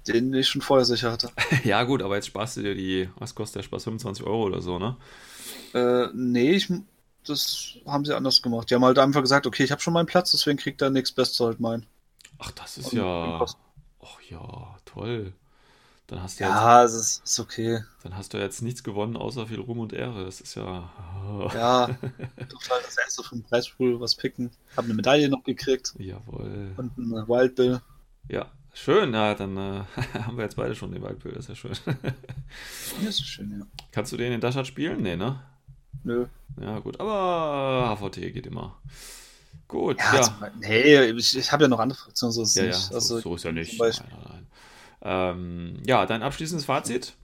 Den ich schon vorher sicher hatte. ja, gut, aber jetzt sparst du dir die, was kostet der Spaß? 25 Euro oder so, ne? Äh, nee, ich, das haben sie anders gemacht. Die haben halt einfach gesagt, okay, ich habe schon meinen Platz, deswegen kriegt er nichts Bestes halt meinen. Ach, das ist Und- ja. Ach ja, toll. Dann hast du jetzt, Ja, es ist, okay. dann hast du jetzt nichts gewonnen, außer viel Ruhm und Ehre. Das ist ja. Ja, durfte halt das erste vom Preispool was picken. Hab eine Medaille noch gekriegt Jawohl. und eine Wild Bill. Ja, schön. Ja, dann äh, haben wir jetzt beide schon den Waldbild. Das ist ja schön. Ja, ist schön, ja. Kannst du den in Dashard spielen? Nee, ne? Nö. Ja, gut. Aber HVT geht immer. Gut, Ja, ja. nee, ich, ich habe ja noch andere Fraktionen, so ist es Ja, ja, nicht. so, also, so ist ja nicht. Nein, nein, nein. Ähm, ja, dein abschließendes Fazit?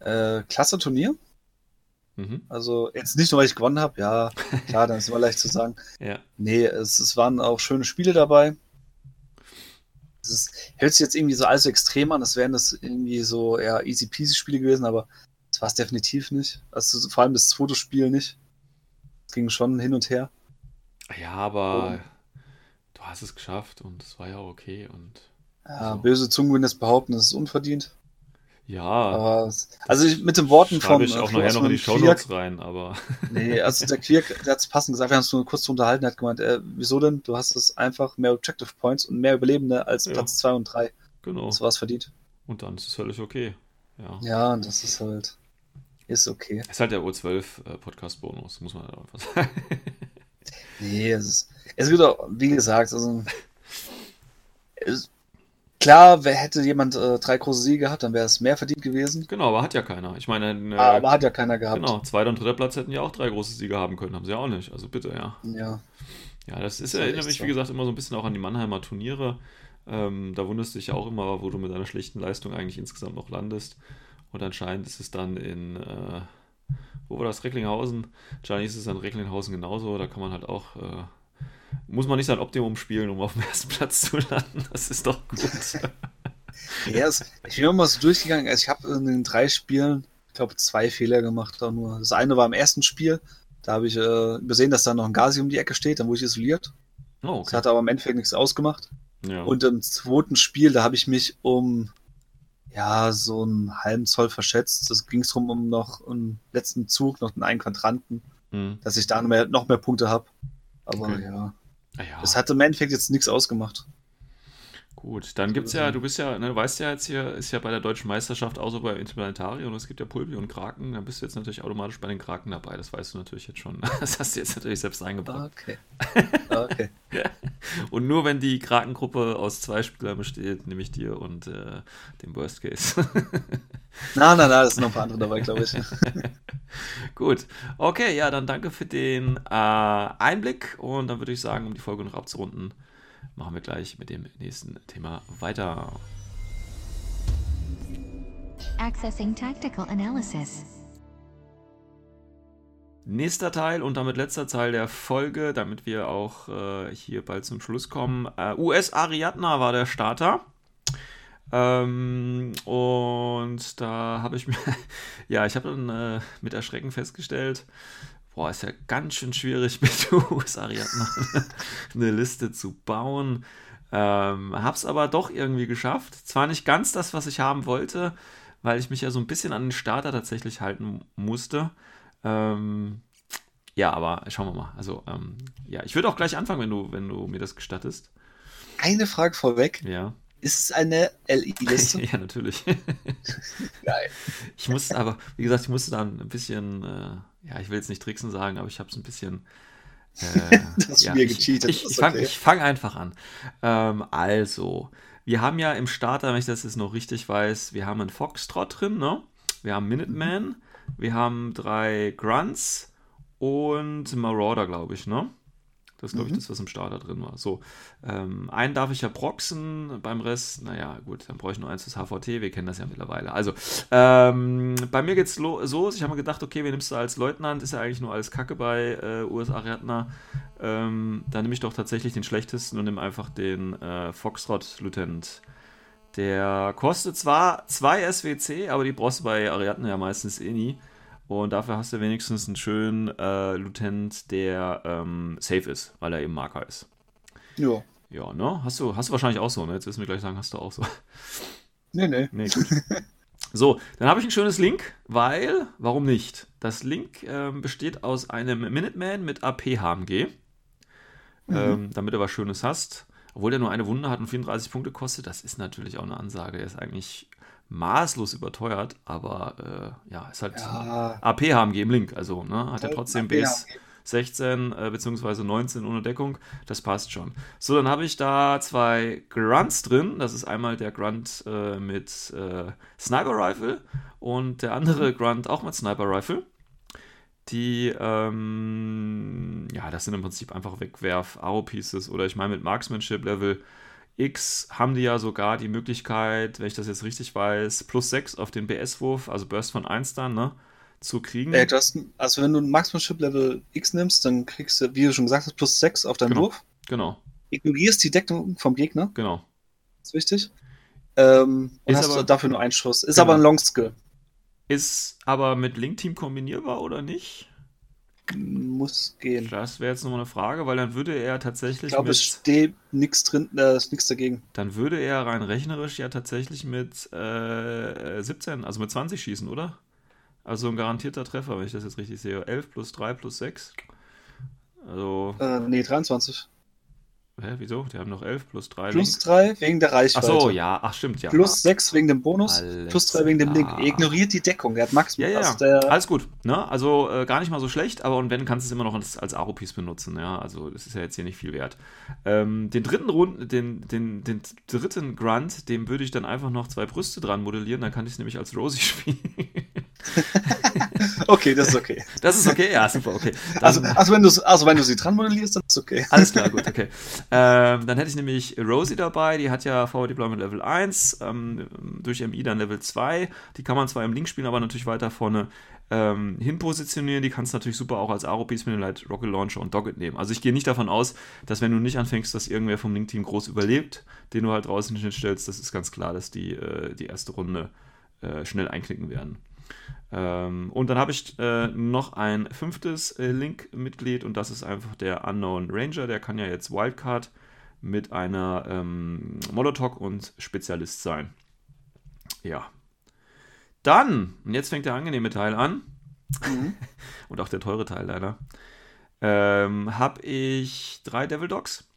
äh, klasse Turnier. Mhm. Also jetzt nicht nur, weil ich gewonnen habe, ja, klar, dann ist immer leicht zu sagen. Ja. Nee, es, es waren auch schöne Spiele dabei. Es ist, hört sich jetzt irgendwie so alles so extrem an, als wären das irgendwie so eher easy peasy Spiele gewesen, aber das war es definitiv nicht. Also vor allem das zweite Spiel nicht. Es ging schon hin und her. Ja, aber Und- du hast es geschafft und es war ja okay und Ja, Also- böse Zungen würden jetzt behaupten, es ist unverdient. ja, Aber es, also ich, mit den Worten vom ich auch äh, nachher noch in die Flossmann Shownotes rein, aber Nee, also der Quirk, der hat es passend gesagt, wir haben uns nur kurz unterhalten, er hat gemeint, äh, wieso denn? Du hast es einfach mehr Objective Points und mehr Überlebende als Ja. Platz 2 und 3. genau. Das war es verdient. Und dann ist es völlig okay. Ja. Ja, und das ist halt, ist okay. Ist halt der O12 äh, muss man halt einfach sagen. Nee, es ist, es wird auch, wie gesagt, also, es, klar, wer hätte jemand äh, drei große Siege gehabt, dann wäre es mehr verdient gewesen. genau, aber hat ja keiner. Ich meine, äh, Aber hat ja keiner gehabt. genau, zweiter und dritter Platz hätten ja auch drei große Siege haben können, haben sie ja auch nicht. Also bitte, ja. Ja. Ja, das ist halt erinnert mich, so. wie gesagt, immer so ein bisschen auch an die Mannheimer Turniere. Ähm, da wunderst du dich ja auch immer, wo du mit einer schlechten Leistung eigentlich insgesamt noch landest. Und anscheinend ist es dann in, äh, wo war das? Recklinghausen. Wahrscheinlich ist es in Recklinghausen genauso. Da kann man halt auch, äh, muss man nicht sein Optimum spielen, um auf dem ersten Platz zu landen. Das ist doch gut. Ja, es, ich bin immer so durchgegangen. Also ich habe in den drei Spielen, ich glaube, zwei Fehler gemacht. Auch nur. Das eine war im ersten Spiel. Da habe ich äh, übersehen, dass da noch ein Gazi um die Ecke steht. Dann wurde ich isoliert. Oh, Das hat aber im Endeffekt nichts ausgemacht. Ja. Und im zweiten Spiel, da habe ich mich um ja so einen halben Zoll verschätzt. Es ging drum um noch einen letzten Zug, noch einen einen Quadranten, Hm. dass ich da noch mehr, noch mehr Punkte habe. Aber Okay. ja, Ah ja. es hat im Endeffekt jetzt nichts ausgemacht. Gut, dann gibt's ja, du bist ja, ne, du weißt ja jetzt hier, ist ja bei der deutschen Meisterschaft auch so bei Interplanetarium und es gibt ja Pulpi und Kraken, dann bist du jetzt natürlich automatisch bei den Kraken dabei, das weißt du natürlich jetzt schon. Das hast du jetzt natürlich selbst eingebracht. Okay. Okay. Und nur wenn die Krakengruppe aus zwei Spielern besteht, nehme ich dir und äh, dem Worst Case. Na, na, na, es sind noch ein paar andere dabei, glaube ich. Gut, okay, ja, dann danke für den äh, Einblick und dann würde ich sagen, um die Folge noch abzurunden, machen wir gleich mit dem nächsten Thema weiter. Accessing tactical analysis. Nächster Teil und damit letzter Teil der Folge, damit wir auch äh, hier bald zum Schluss kommen. Äh, US Ariadna war der Starter. Ähm, und da habe ich mir, ja, ich habe dann äh, mit Erschrecken festgestellt, boah, ist ja ganz schön schwierig mit US Ariadna eine Liste zu bauen. Ähm, hab's aber doch irgendwie geschafft. Zwar nicht ganz das, was ich haben wollte, weil ich mich ja so ein bisschen an den Starter tatsächlich halten musste. Ähm, ja, aber schauen wir mal. Also, ähm, ja, ich würde auch gleich anfangen, wenn du, wenn du mir das gestattest. Eine Frage vorweg. Ja. Ist es eine LI-Liste? ja, natürlich. Geil. Ich musste aber, wie gesagt, ich musste dann ein bisschen, äh, ja, ich will jetzt nicht tricksen sagen, aber ich habe es ein bisschen. Äh, Du hast ja, mir ich, gecheatet, Ich, das ich ist fange okay. fang einfach an. Ähm, also, wir haben ja im Starter, wenn ich das jetzt noch richtig weiß, wir haben einen Foxtrot drin, ne? Wir haben Minuteman, wir haben drei Grunts und Marauder, glaube ich, ne? Das ist, glaube ich, das, was im Starter drin war. So, ähm, einen darf ich ja proxen, beim Rest, naja, gut, dann brauche ich nur eins fürs HVT, wir kennen das ja mittlerweile. Also, ähm, bei mir geht's lo so, ich habe mir gedacht, okay, wen nimmst du als Leutnant? Ist ja eigentlich nur als Kacke bei äh, US Ariadna. Ähm, dann nehme ich doch tatsächlich den schlechtesten und nehme einfach den äh, Foxtrot Lieutenant. Der kostet zwar zwei SWC, aber die brauchst du bei Ariadne ja meistens eh nie. Und dafür hast du wenigstens einen schönen äh, Lieutenant, der ähm, safe ist, weil er eben Marker ist. Ja. Ja, ne? Hast du, hast du wahrscheinlich auch so, ne? Jetzt wirst du mir gleich sagen, hast du auch so. Nee, nee. Nee, gut. So, dann habe ich ein schönes Link, weil, warum nicht? Das Link ähm, besteht aus einem Minuteman mit AP-HMG, ähm, damit du was Schönes hast. Obwohl der nur eine Wunde hat und 34 Punkte kostet, das ist natürlich auch eine Ansage. Der ist eigentlich maßlos überteuert, aber äh, ja, ist halt Ja. AP-HMG im Link. Also ne, hat er trotzdem AP-HMG. Base 16 äh, bzw. 19 ohne Deckung. Das passt schon. So, dann habe ich da zwei Grunts drin. Das ist einmal der Grunt äh, mit äh, Sniper Rifle und der andere Grunt auch mit Sniper Rifle. Die, ähm, ja, das sind im Prinzip einfach Wegwerf-Aro-Pieces oder ich meine mit Marksmanship Level X haben die ja sogar die Möglichkeit, wenn ich das jetzt richtig weiß, plus 6 auf den BS-Wurf, also Burst von 1 dann, ne, zu kriegen. Du hast, also wenn du ein Marksmanship Level X nimmst, dann kriegst du, wie du schon gesagt hast, plus 6 auf deinen Genau. Wurf. Genau, Ignorierst die Deckung vom Gegner, genau. ist wichtig. Ähm, und Ist hast aber- dafür nur einen Schuss. Ist Genau. aber ein Long Skill. Ist aber mit Link-Team kombinierbar oder nicht? Muss gehen. Das wäre jetzt nochmal eine Frage, weil dann würde er tatsächlich Ich glaube, es steht nichts drin, da ist nichts dagegen. dann würde er rein rechnerisch ja tatsächlich mit äh, 17, also mit 20 schießen, oder? Also ein garantierter Treffer, wenn ich das jetzt richtig sehe. 11 plus 3 plus 6. Also, Äh, nee, 23. hä, wieso? Die haben noch 11 plus 3 Plus Link. 3 wegen der Ach Reichweite. so, ja, ach stimmt, ja. Plus 6 wegen dem Bonus. Alles plus 3 wegen dem Link. Er ignoriert die Deckung. Der hat Max. Ja, ja, also Alles gut. Ne? Also äh, gar nicht mal so schlecht, aber und wenn, kannst du es immer noch als, als Aro-Piece benutzen. Ja, also das ist ja jetzt hier nicht viel wert. Ähm, den dritten Runden, den, den, den dritten Grunt, dem würde ich dann einfach noch zwei Brüste dran modellieren, dann kann ich es nämlich als Rosie spielen. Okay, das ist okay. das ist okay, ja, super, okay. Dann, Also, also, wenn, du, also wenn du sie dran modellierst, dann ist es okay. Alles klar, gut, okay. Ähm, dann hätte ich nämlich Rosie dabei, die hat ja Forward Deployment Level 1, ähm, durch MI dann Level 2. Die kann man zwar im Link spielen, aber natürlich weiter vorne ähm, hin positionieren. Die kannst du natürlich super auch als Aro-Piece mit dem Light Rocket Launcher und Doggett nehmen. Also ich gehe nicht davon aus, dass wenn du nicht anfängst, dass irgendwer vom Link-Team groß überlebt, den du halt draußen hinstellst, das ist ganz klar, dass die äh, die erste Runde äh, schnell einknicken werden. Ähm, und dann habe ich äh, noch ein fünftes äh, Link-Mitglied und das ist einfach der Unknown Ranger. Der kann ja jetzt Wildcard mit einer ähm, Molotov und Spezialist sein. Ja. Dann, und jetzt fängt der angenehme Teil an. Mhm. und auch der teure Teil leider. Ähm, habe ich drei Devil Dogs.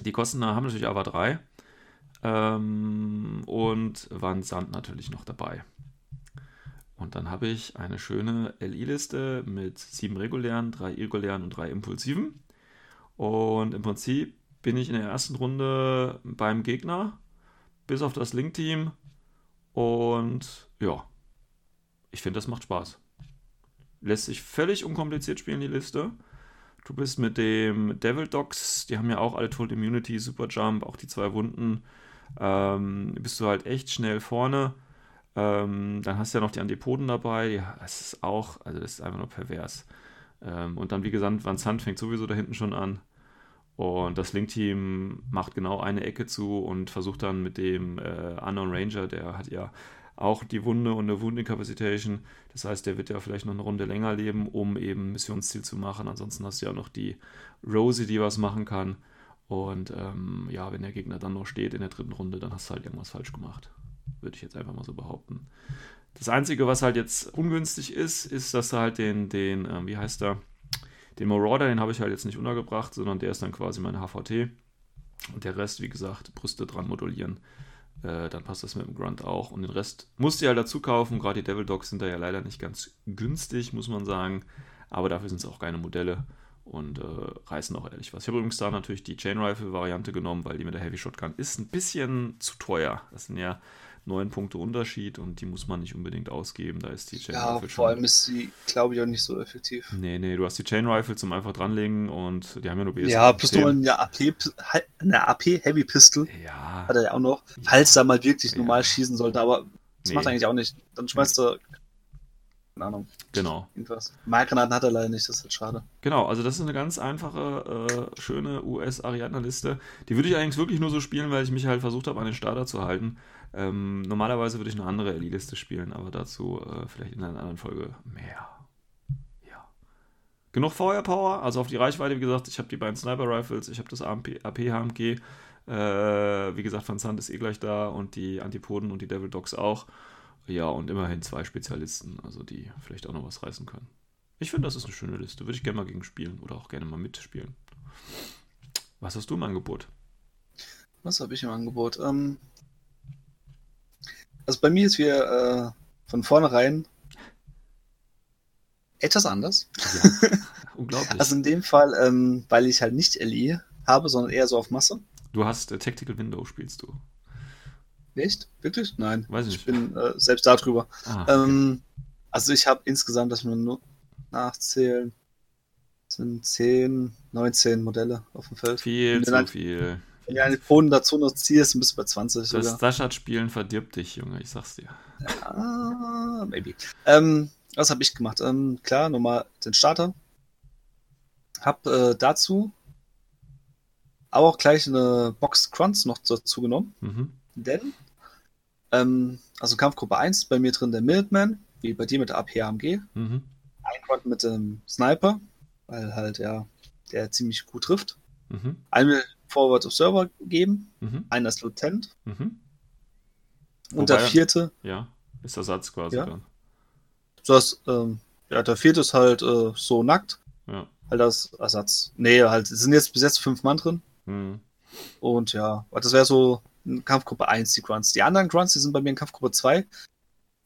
Die kosten, haben natürlich aber drei. Ähm, und Van Sand natürlich noch dabei. Und dann habe ich eine schöne LI-Liste mit sieben regulären, drei irregulären und drei impulsiven. Und im Prinzip bin ich in der ersten Runde beim Gegner, bis auf das Link-Team. Und ja, ich finde, das macht Spaß. Lässt sich völlig unkompliziert spielen, die Liste. Du bist mit dem Devil Dogs, die haben ja auch alle Total Immunity, Super Jump, auch die zwei Wunden. Ähm, bist du halt echt schnell vorne. Ähm, dann hast du ja noch die Antipoden dabei. Ja, das ist auch, also das ist einfach nur pervers. Ähm, und dann, wie gesagt, Van Zandt fängt sowieso da hinten schon an. Und das Link-Team macht genau eine Ecke zu und versucht dann mit dem äh, Unknown Ranger, der hat ja auch die Wunde und eine Wundincapacitation. Das heißt, der wird ja vielleicht noch eine Runde länger leben, um eben Missionsziel zu machen. Ansonsten hast du ja noch die Rosie, die was machen kann. Und ähm, ja, wenn der Gegner dann noch steht in der dritten Runde, dann hast du halt irgendwas falsch gemacht. Würde ich jetzt einfach mal so behaupten. Das Einzige, was halt jetzt ungünstig ist, ist, dass du halt den, den äh, wie heißt der, den Marauder, den habe ich halt jetzt nicht untergebracht, sondern der ist dann quasi meine HVT. Und der Rest, wie gesagt, Brüste dran modulieren. Äh, dann passt das mit dem Grunt auch. Und den Rest musst ja halt dazu kaufen. Gerade die Devil Dogs sind da ja leider nicht ganz günstig, muss man sagen. Aber dafür sind es auch keine Modelle und äh, reißen auch ehrlich was. Ich habe übrigens da natürlich die Chain Rifle Variante genommen, weil die mit der Heavy Shotgun ist ein bisschen zu teuer. Das sind ja neun Punkte Unterschied und die muss man nicht unbedingt ausgeben. Da ist die Chain ja, Rifle schon. Vor allem ist sie, glaube ich, auch nicht so effektiv. Nee, nee, du hast die Chain Rifle zum einfach dranlegen und die haben ja nur BS. Ja, nur eine AP, eine AP Heavy Pistol. Ja. Hat er ja auch noch. Falls da mal wirklich ja. normal schießen sollte, aber das nee. macht eigentlich auch nicht. Dann schmeißt er keine Ahnung. Genau. Irgendwas. Malgranaten hat er leider nicht, das ist halt schade. Genau, also das ist eine ganz einfache, äh, schöne US-Ariadne-Liste. Die würde ich eigentlich wirklich nur so spielen, weil ich mich halt versucht habe, an den Starter zu halten. Ähm, normalerweise würde ich eine andere Elite-Liste spielen, aber dazu äh, vielleicht in einer anderen Folge mehr. Ja. Genug Feuerpower, also auf die Reichweite, wie gesagt, ich habe die beiden Sniper-Rifles, ich habe das AP-HMG. Äh, wie gesagt, Van Zandt ist eh gleich da und die Antipoden und die Devil Dogs auch. Ja, und immerhin zwei Spezialisten, also die vielleicht auch noch was reißen können. Ich finde, das ist eine schöne Liste. Würde ich gerne mal gegen spielen oder auch gerne mal mitspielen. Was hast du im Angebot? Was habe ich im Angebot? Ähm, also bei mir ist wir äh, von vornherein etwas anders. Ja, unglaublich. also in dem Fall, ähm, weil ich halt nicht LE habe, sondern eher so auf Masse. Du hast äh, Tactical Window, spielst du. Echt? Wirklich? Nein. Weiß ich nicht. Ich bin äh, selbst darüber. Ah, okay. ähm, also ich habe insgesamt, dass wir nur nachzählen, sind 10, 19 Modelle auf dem Feld. Viel zu dann, viel. Wenn du eine Kronen dazu noch ziehst, bist du bei 20. Das Dashat-Spielen verdirbt dich, Junge, ich sag's dir. Ah, maybe. Ähm, was habe ich gemacht? Ähm, klar, nochmal den Starter. Hab äh, dazu aber auch gleich eine Box Crunch noch dazu genommen. Mhm. Denn ähm, also Kampfgruppe 1 bei mir drin der Minuteman, wie bei dir mit der AP-AMG. Mhm. Ein Quad mit dem Sniper, weil halt, ja, der ziemlich gut trifft. Mhm. Eine Forward Observer geben, mhm. einen als Lieutenant. Mhm. Und Wobei, der vierte. Ja, ist Ersatz quasi ja. dann. Das, ähm, ja, der vierte ist halt äh, so nackt. Ja. Halt als Ersatz. Nee, halt, es sind jetzt bis jetzt fünf Mann drin. Mhm. Und ja, das wäre so in Kampfgruppe 1 die Grunts. Die anderen Grunts, die sind bei mir in Kampfgruppe 2.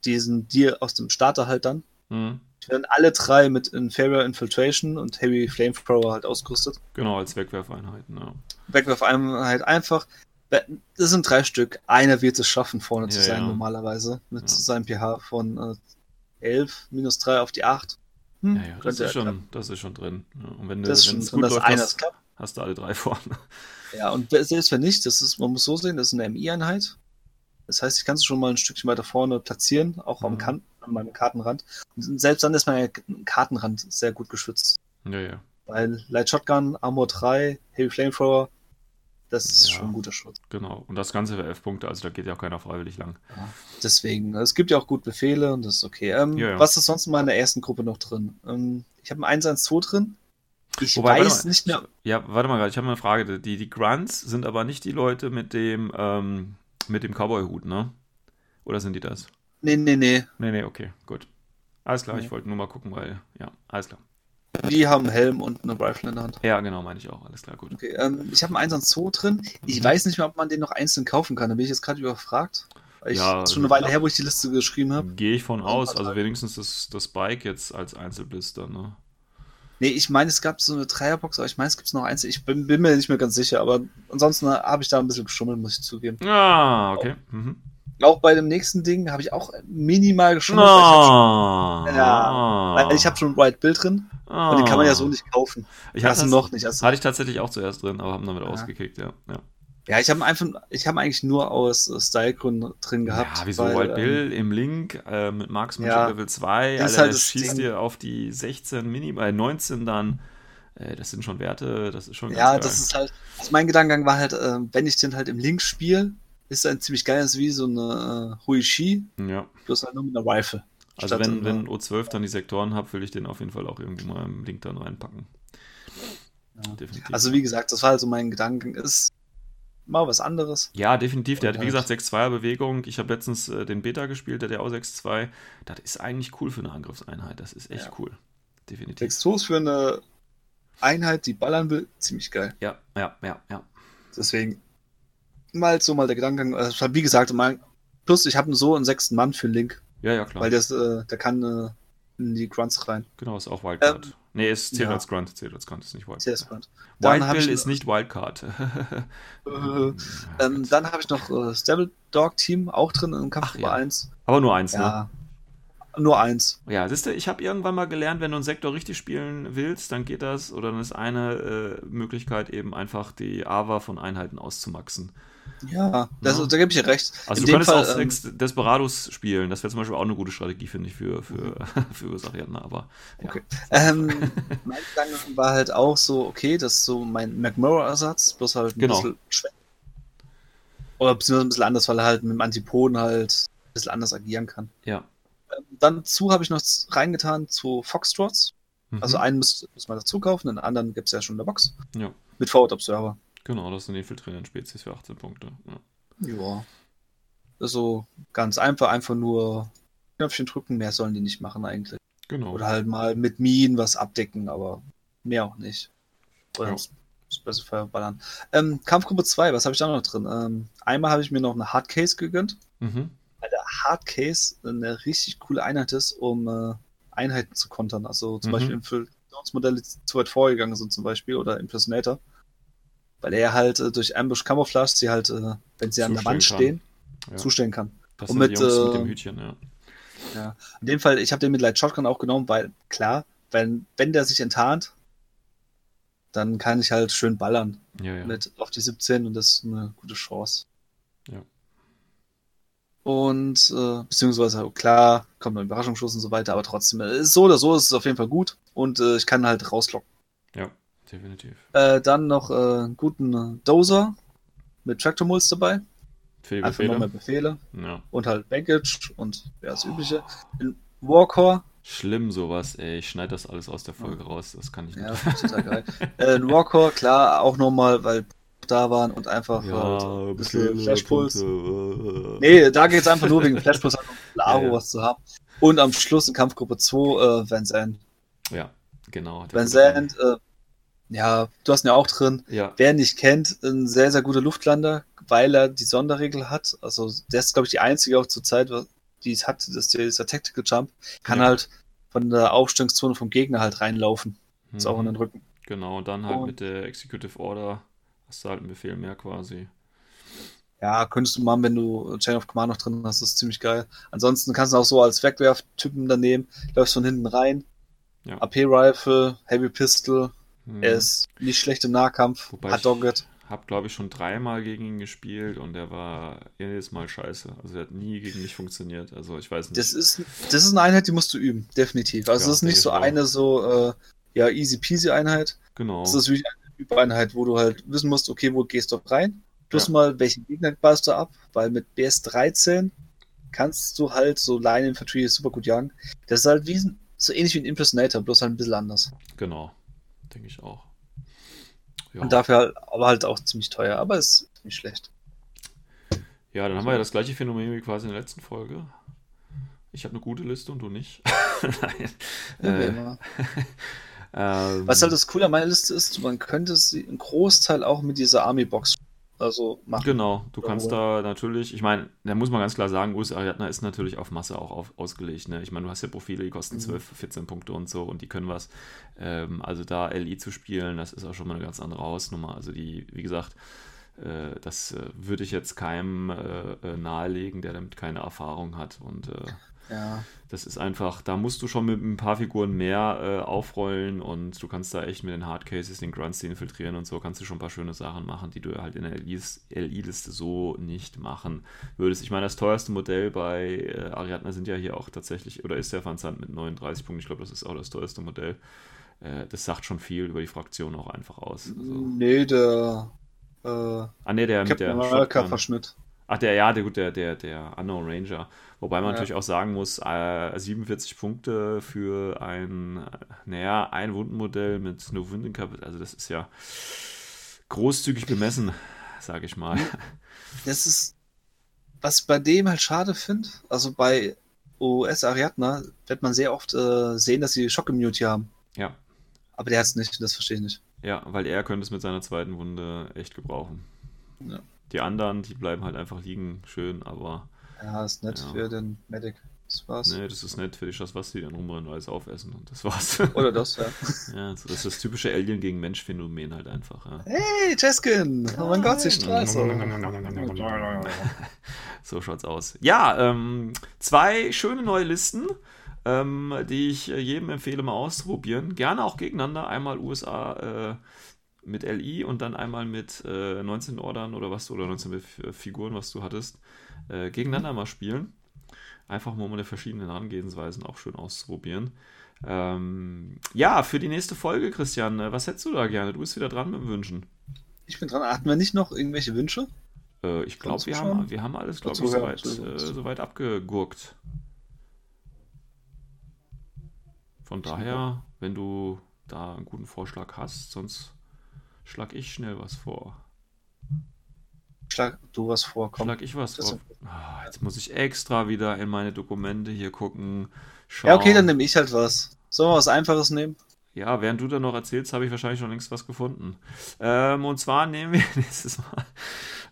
Die sind die aus dem Starter halt dann. Mhm. Die werden alle drei mit Inferior Infiltration und Heavy Flamethrower halt ausgerüstet. Genau, als Wegwerfeinheiten, ja. Wegwerfeinheit einfach. Das sind drei Stück. Einer wird es schaffen, vorne ja, zu sein, ja. normalerweise. Mit ja. seinem pH von äh, 11, minus 3 auf die 8. Hm, ja, ja, das, ist schon, das ist schon drin. Und wenn das du, ist schon drin, dass einer es klappt. Hast du alle drei vorne. Ja, und selbst wenn nicht, das ist, man muss so sehen, das ist eine MI-Einheit. Das heißt, ich kann es schon mal ein Stückchen weiter vorne platzieren, auch am mhm. Kan an meinem Kartenrand. Und selbst dann ist mein Kartenrand sehr gut geschützt. Ja, ja. Weil Light Shotgun, Armor 3, Heavy Flamethrower, das ist ja, schon ein guter Schutz. Genau. Und das Ganze für 11 Punkte, also da geht ja auch keiner freiwillig lang. Ja, deswegen, es gibt ja auch gut Befehle und das ist okay. Ähm, ja, was ist sonst in meiner ersten Gruppe noch drin? Ähm, ich habe einen 112 drin. Ich Wobei, weiß nicht mehr. Ja, warte mal, ich habe eine Frage. Die, die Grunts sind aber nicht die Leute mit dem, ähm, mit dem Cowboy-Hut, ne? Oder sind die das? Nee, nee, nee. Nee, nee, okay, gut. Alles klar, nee. ich wollte nur mal gucken, weil, ja, alles klar. Die haben einen Helm und eine Rifle in der Hand. Ja, genau, meine ich auch. Alles klar, gut. Okay, ähm, ich habe einen 1 Zoo drin. Ich Mhm. weiß nicht mehr, ob man den noch einzeln kaufen kann. Da bin ich jetzt gerade überfragt. Ich, Ja, ist schon eine also- Weile her, wo ich die Liste geschrieben habe. Gehe ich von aus, also wenigstens das, das Bike jetzt als Einzelblister, ne? Nee, ich meine, es gab so eine Dreierbox, aber ich meine, es gibt noch einzeln. Ich bin, bin mir nicht mehr ganz sicher, aber ansonsten habe ich da ein bisschen geschummelt, muss ich zugeben. Ah, okay. Mhm. Auch bei dem nächsten Ding habe ich auch minimal geschummelt. weil ich schon, No. Ja, weil ich habe schon ein White Bild drin und den kann man ja so nicht kaufen. Ich hatte noch nicht. Also, Hatte ich tatsächlich auch zuerst drin, aber haben damit Ja. ausgekickt, ja. ja. ja, ich habe einfach, ich habe eigentlich nur aus Stylegründen drin gehabt. Ja, wieso weil, Wild ähm, Bill im Link äh, mit Marksmanship ja, Level 2, ist Alter, halt schießt dir auf die 16 Mini, bei 19 dann. Äh, das sind schon Werte, das ist schon Ja, geil. das ist halt, also mein Gedankengang war halt, äh, wenn ich den halt im Link spiele, ist ein ziemlich geil, ist wie so eine äh, Huishi, ja. bloß halt nur mit einer Rifle. Also wenn, wenn O12 dann die Sektoren hat, will ich den auf jeden Fall auch irgendwo mal im Link dann reinpacken. Ja. Also wie gesagt, das war halt so mein Gedanken, ist mal was anderes. Ja, definitiv. Der Und hat, wie halt- gesagt, 6-2er Bewegung. Ich habe letztens äh, den Beta gespielt, der hat ja auch 6-2. Das ist eigentlich cool für eine Angriffseinheit. Das ist echt Ja. cool. Definitiv. Textos für eine Einheit, die ballern will, ziemlich geil. Ja, ja, ja, ja. Deswegen mal so mal der Gedankengang, äh, war, wie gesagt, mein, plus ich habe so einen sechsten Mann für Link, Ja, ja, klar. weil das, äh, der kann äh, in die Grunts rein. genau, ist auch Wildcard. Ähm, nee, es zählt ja. als Grunt. Zählt als Grunt, ist nicht Wildcard. CS Grunt. Dann Wild hab ich Bill ist nicht Wildcard. Äh, ähm, dann habe ich noch äh, Stable Dog Team auch drin im Kampf Ach, ja. 1. Aber nur eins, ne? Ja. Nur eins. Ja, siehst du, ich habe irgendwann mal gelernt, wenn du einen Sektor richtig spielen willst, dann geht das, oder dann ist eine äh, Möglichkeit eben einfach die AVA von Einheiten auszumaxen. Ja, das, Ja. da gebe ich dir recht. Also In du könntest Fall, auch ähm, Sex Desperados spielen, das wäre zum Beispiel auch eine gute Strategie, finde ich, für, für, für Ursachenten, aber ja. Okay. Ähm, mein Gedanke war halt auch so, okay, das ist so mein McMurrow-Ersatz, bloß halt ein Genau. bisschen schwächer. Oder beziehungsweise ein bisschen anders, weil er halt mit dem Antipoden halt ein bisschen anders agieren kann. Ja. Ähm, dann dazu habe ich noch reingetan zu Foxtrots. Mhm. Also einen muss, muss man dazu kaufen, den anderen gibt es ja schon in der Box. Ja, Mit Forward Observer. Genau, das sind infiltrierende Spezies für 18 Punkte. Ja. Ja. So ganz einfach, einfach nur Knöpfchen drücken, mehr sollen die nicht machen eigentlich. Genau. Oder halt mal mit Minen was abdecken, aber mehr auch nicht. Oder Ja. ja. Specifier ballern. Ähm, Kampfgruppe 2, was habe ich da noch drin? Ähm, einmal habe ich mir noch eine Hardcase gegönnt, Mhm. weil der Hardcase eine richtig coole Einheit ist, um äh, Einheiten zu kontern. Also zum Mhm. Beispiel Infiltrationsmodelle, die zu weit vorgegangen sind, zum Beispiel, oder Impersonator. Weil er halt äh, durch Ambush Camouflage sie halt, äh, wenn sie an der Wand Zustellen stehen, Ja. zustellen kann. Das und mit, Jungs mit äh, dem Hütchen, ja. Ja. In dem Fall, ich habe den mit Light Shotgun auch genommen, weil klar, wenn, wenn der sich enttarnt, dann kann ich halt schön ballern Ja, ja. mit auf die 17 und das ist eine gute Chance. Ja. Und äh, beziehungsweise klar, kommt noch Überraschungsschuss und so weiter, aber trotzdem, äh, so oder so ist es auf jeden Fall gut und äh, ich kann halt rauslocken. ja, definitiv. Äh, dann noch äh, einen guten Dozer mit Tractor Mulls dabei. Viele Einfach noch mehr Befehle. Befehle Ja. und halt Baggage und ja, das Übliche. In Warcore Schlimm sowas, ey. Ich schneide das alles aus der Folge raus. Das kann ich nicht. Ja, total geil. äh, ein Warcore, klar, auch nochmal, weil da waren und einfach halt ein bisschen äh. Nee, da geht es einfach nur wegen Flashpulse halt um Aro Ja, ja. was zu haben. Und am Schluss in Kampfgruppe 2 äh, Van Zandt. Ja, genau. Van. Zandt, äh, ja, du hast ihn ja auch drin. Ja, Wer ihn nicht kennt, ein sehr, sehr guter Luftlander, weil er die Sonderregel hat. Also der ist, glaube ich, die einzige auch zur Zeit, die es hat, das ist dieser Tactical Jump. Kann Ja. halt von der Aufstellungszone vom Gegner halt reinlaufen. Ist auch in den Mhm. Rücken. Genau, und dann halt Und- mit der Executive Order hast du halt einen Befehl mehr quasi. Ja, könntest du machen, wenn du Chain of Command noch drin hast, das ist ziemlich geil. Ansonsten kannst du auch so als Wegwerftypen daneben, läufst von hinten rein. Ja. AP-Rifle, Heavy Pistol, Mhm. er ist nicht schlecht im Nahkampf, Wobei hat ich- Dogget. Hab, glaube ich, schon dreimal gegen ihn gespielt und der war jedes Mal scheiße. Also der hat nie gegen mich funktioniert. Also ich weiß nicht. Das ist, das ist eine Einheit, die musst du üben, definitiv. Also Ja, das ist nicht so auch. eine so, äh, ja, easy peasy Einheit. genau. Das ist wirklich eine Übeinheit, wo du halt wissen musst, okay, wo gehst du rein? Plus Ja. mal, welchen Gegner ballst du ab? Weil mit BS13 kannst du halt so Line Infantry super gut jagen. Das ist halt wie, so ähnlich wie ein Impersonator, bloß halt ein bisschen anders. Genau. Denke ich auch. Ja. Und dafür halt, aber halt auch ziemlich teuer, aber ist nicht schlecht. ja, dann haben wir ja das gleiche Phänomen wie quasi in der letzten Folge. Ich habe eine gute Liste und du nicht. Nein. Ja, Äh. Ähm, Was halt das Coole an meiner Liste ist, man könnte sie einen Großteil auch mit dieser Army-Box also machen. Genau, du kannst da natürlich, ich meine, da muss man ganz klar sagen, US Ariadna ist natürlich auf Masse auch auf, ausgelegt. Ne? Ich meine, du hast ja Profile, die kosten Mhm. 12, 14 Punkte und so und die können was. Ähm, also da LI zu spielen, das ist auch schon mal eine ganz andere Hausnummer. Also die, wie gesagt, äh, das äh, würde ich jetzt keinem äh, äh, nahelegen, der damit keine Erfahrung hat. Und äh, Ja. das ist einfach, da musst du schon mit ein paar Figuren mehr äh, aufrollen und du kannst da echt mit den Hardcases, den Grunts, die infiltrieren und so, kannst du schon ein paar schöne Sachen machen, die du halt in der LI-Liste so nicht machen würdest. Ich meine, das teuerste Modell bei äh, Ariadna sind ja hier auch tatsächlich, oder ist der Van Zandt mit 39 Punkten, ich glaube, das ist auch das teuerste Modell. Äh, das sagt schon viel über die Fraktion auch einfach aus. Also, Nee, der äh, ah, ne, der mit Captain der America Shotgun. Verschnitt. Ach, der, ja, der, gut, der, der, der Unknown Ranger. Wobei man Ja. natürlich auch sagen muss, äh, 47 Punkte für ein, naja, ein Wundenmodell mit No Wounding Capital, also das ist ja großzügig bemessen, sage ich mal. Das ist, was ich bei dem halt schade finde, also bei OS Ariadna wird man sehr oft äh, sehen, dass sie Shock Immunity haben. Ja, Aber der hat es nicht, das verstehe ich nicht. ja, weil er könnte es mit seiner zweiten Wunde echt gebrauchen. Ja. Die anderen, die bleiben halt einfach liegen, schön, aber Ja, ist nett Ja. für den Medic. Das war's. nee, das ist nett für die Schaswasti, die dann rumrennen, alles aufessen und das war's. Oder das, ja. ja, so, das ist das typische Alien gegen Mensch-Phänomen halt einfach. Ja. Hey, Jeskin! Oh mein Gott, sie strahlt so. Schaut's aus. Ja, ähm, zwei schöne neue Listen, ähm, die ich äh, jedem empfehle, mal auszuprobieren. Gerne auch gegeneinander. Einmal USA äh, mit LI und dann einmal mit äh, 19 Ordern oder was du, oder 19 mit F- Figuren, was du hattest, äh, gegeneinander mal spielen. Einfach mal mit verschiedenen Herangehensweisen auch schön auszuprobieren. Ähm, ja, für die nächste Folge, Christian, äh, was hättest du da gerne? Du bist wieder dran mit dem Wünschen. Ich bin dran. Hatten wir nicht noch irgendwelche Wünsche? Äh, ich glaube, wir haben, wir haben alles, glaube ich, soweit, äh, soweit abgegurkt. Von daher, wenn du da einen guten Vorschlag hast, sonst schlag ich schnell was vor. Schlag du was vor, komm. Schlag ich was Das vor. Ah, jetzt muss ich extra wieder in meine Dokumente hier gucken. Ja, okay, schauen. dann nehme ich halt was. Sollen wir was Einfaches nehmen? Ja, während du da noch erzählst, habe ich wahrscheinlich schon längst was gefunden. Ähm, und zwar nehmen wir nächstes Mal.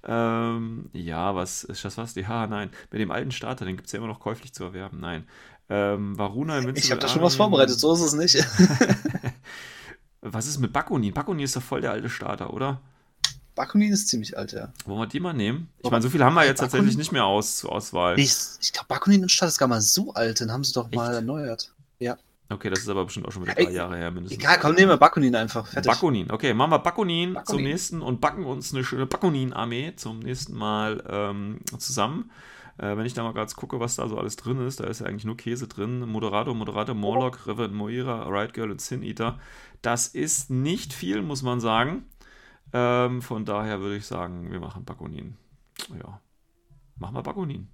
Ähm, ja, was ist das was? Ja, nein. Mit dem alten Starter, den gibt es ja immer noch käuflich zu erwerben. Nein. Ähm, Varuna Invincible Ich habe da schon was vorbereitet, so ist es nicht. Was ist mit Bakunin? Bakunin ist doch voll der alte Starter, oder? Bakunin ist ziemlich alt, ja. Wollen wir die mal nehmen? Ich meine, so viel haben wir jetzt Bakunin- tatsächlich nicht mehr aus, zur Auswahl. Ich, ich glaube, Bakunin und Stadt ist gar mal so alt, den haben sie doch mal Echt? erneuert. Ja. Okay, das ist aber bestimmt auch schon wieder Ey, drei Jahre her mindestens. Egal, komm, nehmen wir Bakunin einfach. Fertig. Bakunin, okay, machen wir Bakunin, zum Bakunin. nächsten und backen uns eine schöne Bakunin-Armee zum nächsten Mal ähm, zusammen. Äh, wenn ich da mal gerade gucke, was da so alles drin ist, da ist ja eigentlich nur Käse drin. Moderator, Moderator, Morlock, Reverend Moira, Riot Girl und Sin Eater. Das ist nicht viel, muss man sagen. Ähm, von daher würde ich sagen, wir machen Bakunin. Ja, machen wir Bakunin.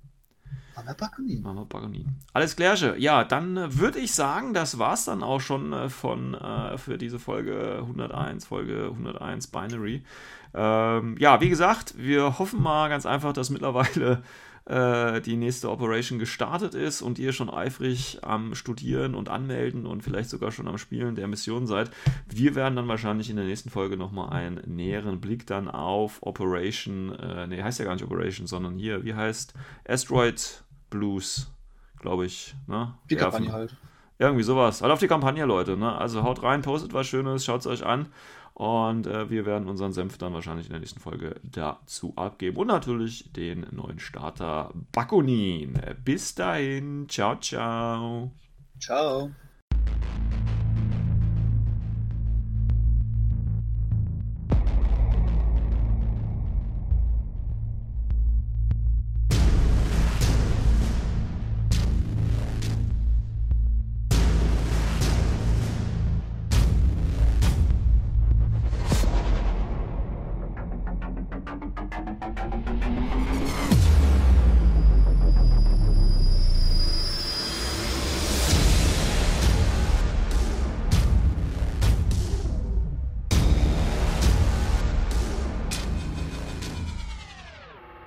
Machen wir Bakunin. Machen wir Baronin. Alles Klärche. Ja, dann äh, würde ich sagen, das war's dann auch schon äh, von äh, für diese Folge 101, Folge 101 Binary. Ähm, ja, wie gesagt, wir hoffen mal ganz einfach, dass mittlerweile äh, die nächste Operation gestartet ist und ihr schon eifrig am Studieren und Anmelden und vielleicht sogar schon am Spielen der Mission seid. Wir werden dann wahrscheinlich in der nächsten Folge nochmal einen näheren Blick dann auf Operation, äh, nee, heißt ja gar nicht Operation, sondern hier, wie heißt Asteroid Blues, glaube ich. Ne? Die. Kampagne halt. Irgendwie sowas. Halt auf die Kampagne, Leute. Ne? Also haut rein, postet was Schönes, schaut es euch an. Und äh, wir werden unseren Senf dann wahrscheinlich in der nächsten Folge dazu abgeben. Und natürlich den neuen Starter Bakunin. Bis dahin. Ciao, ciao. Ciao.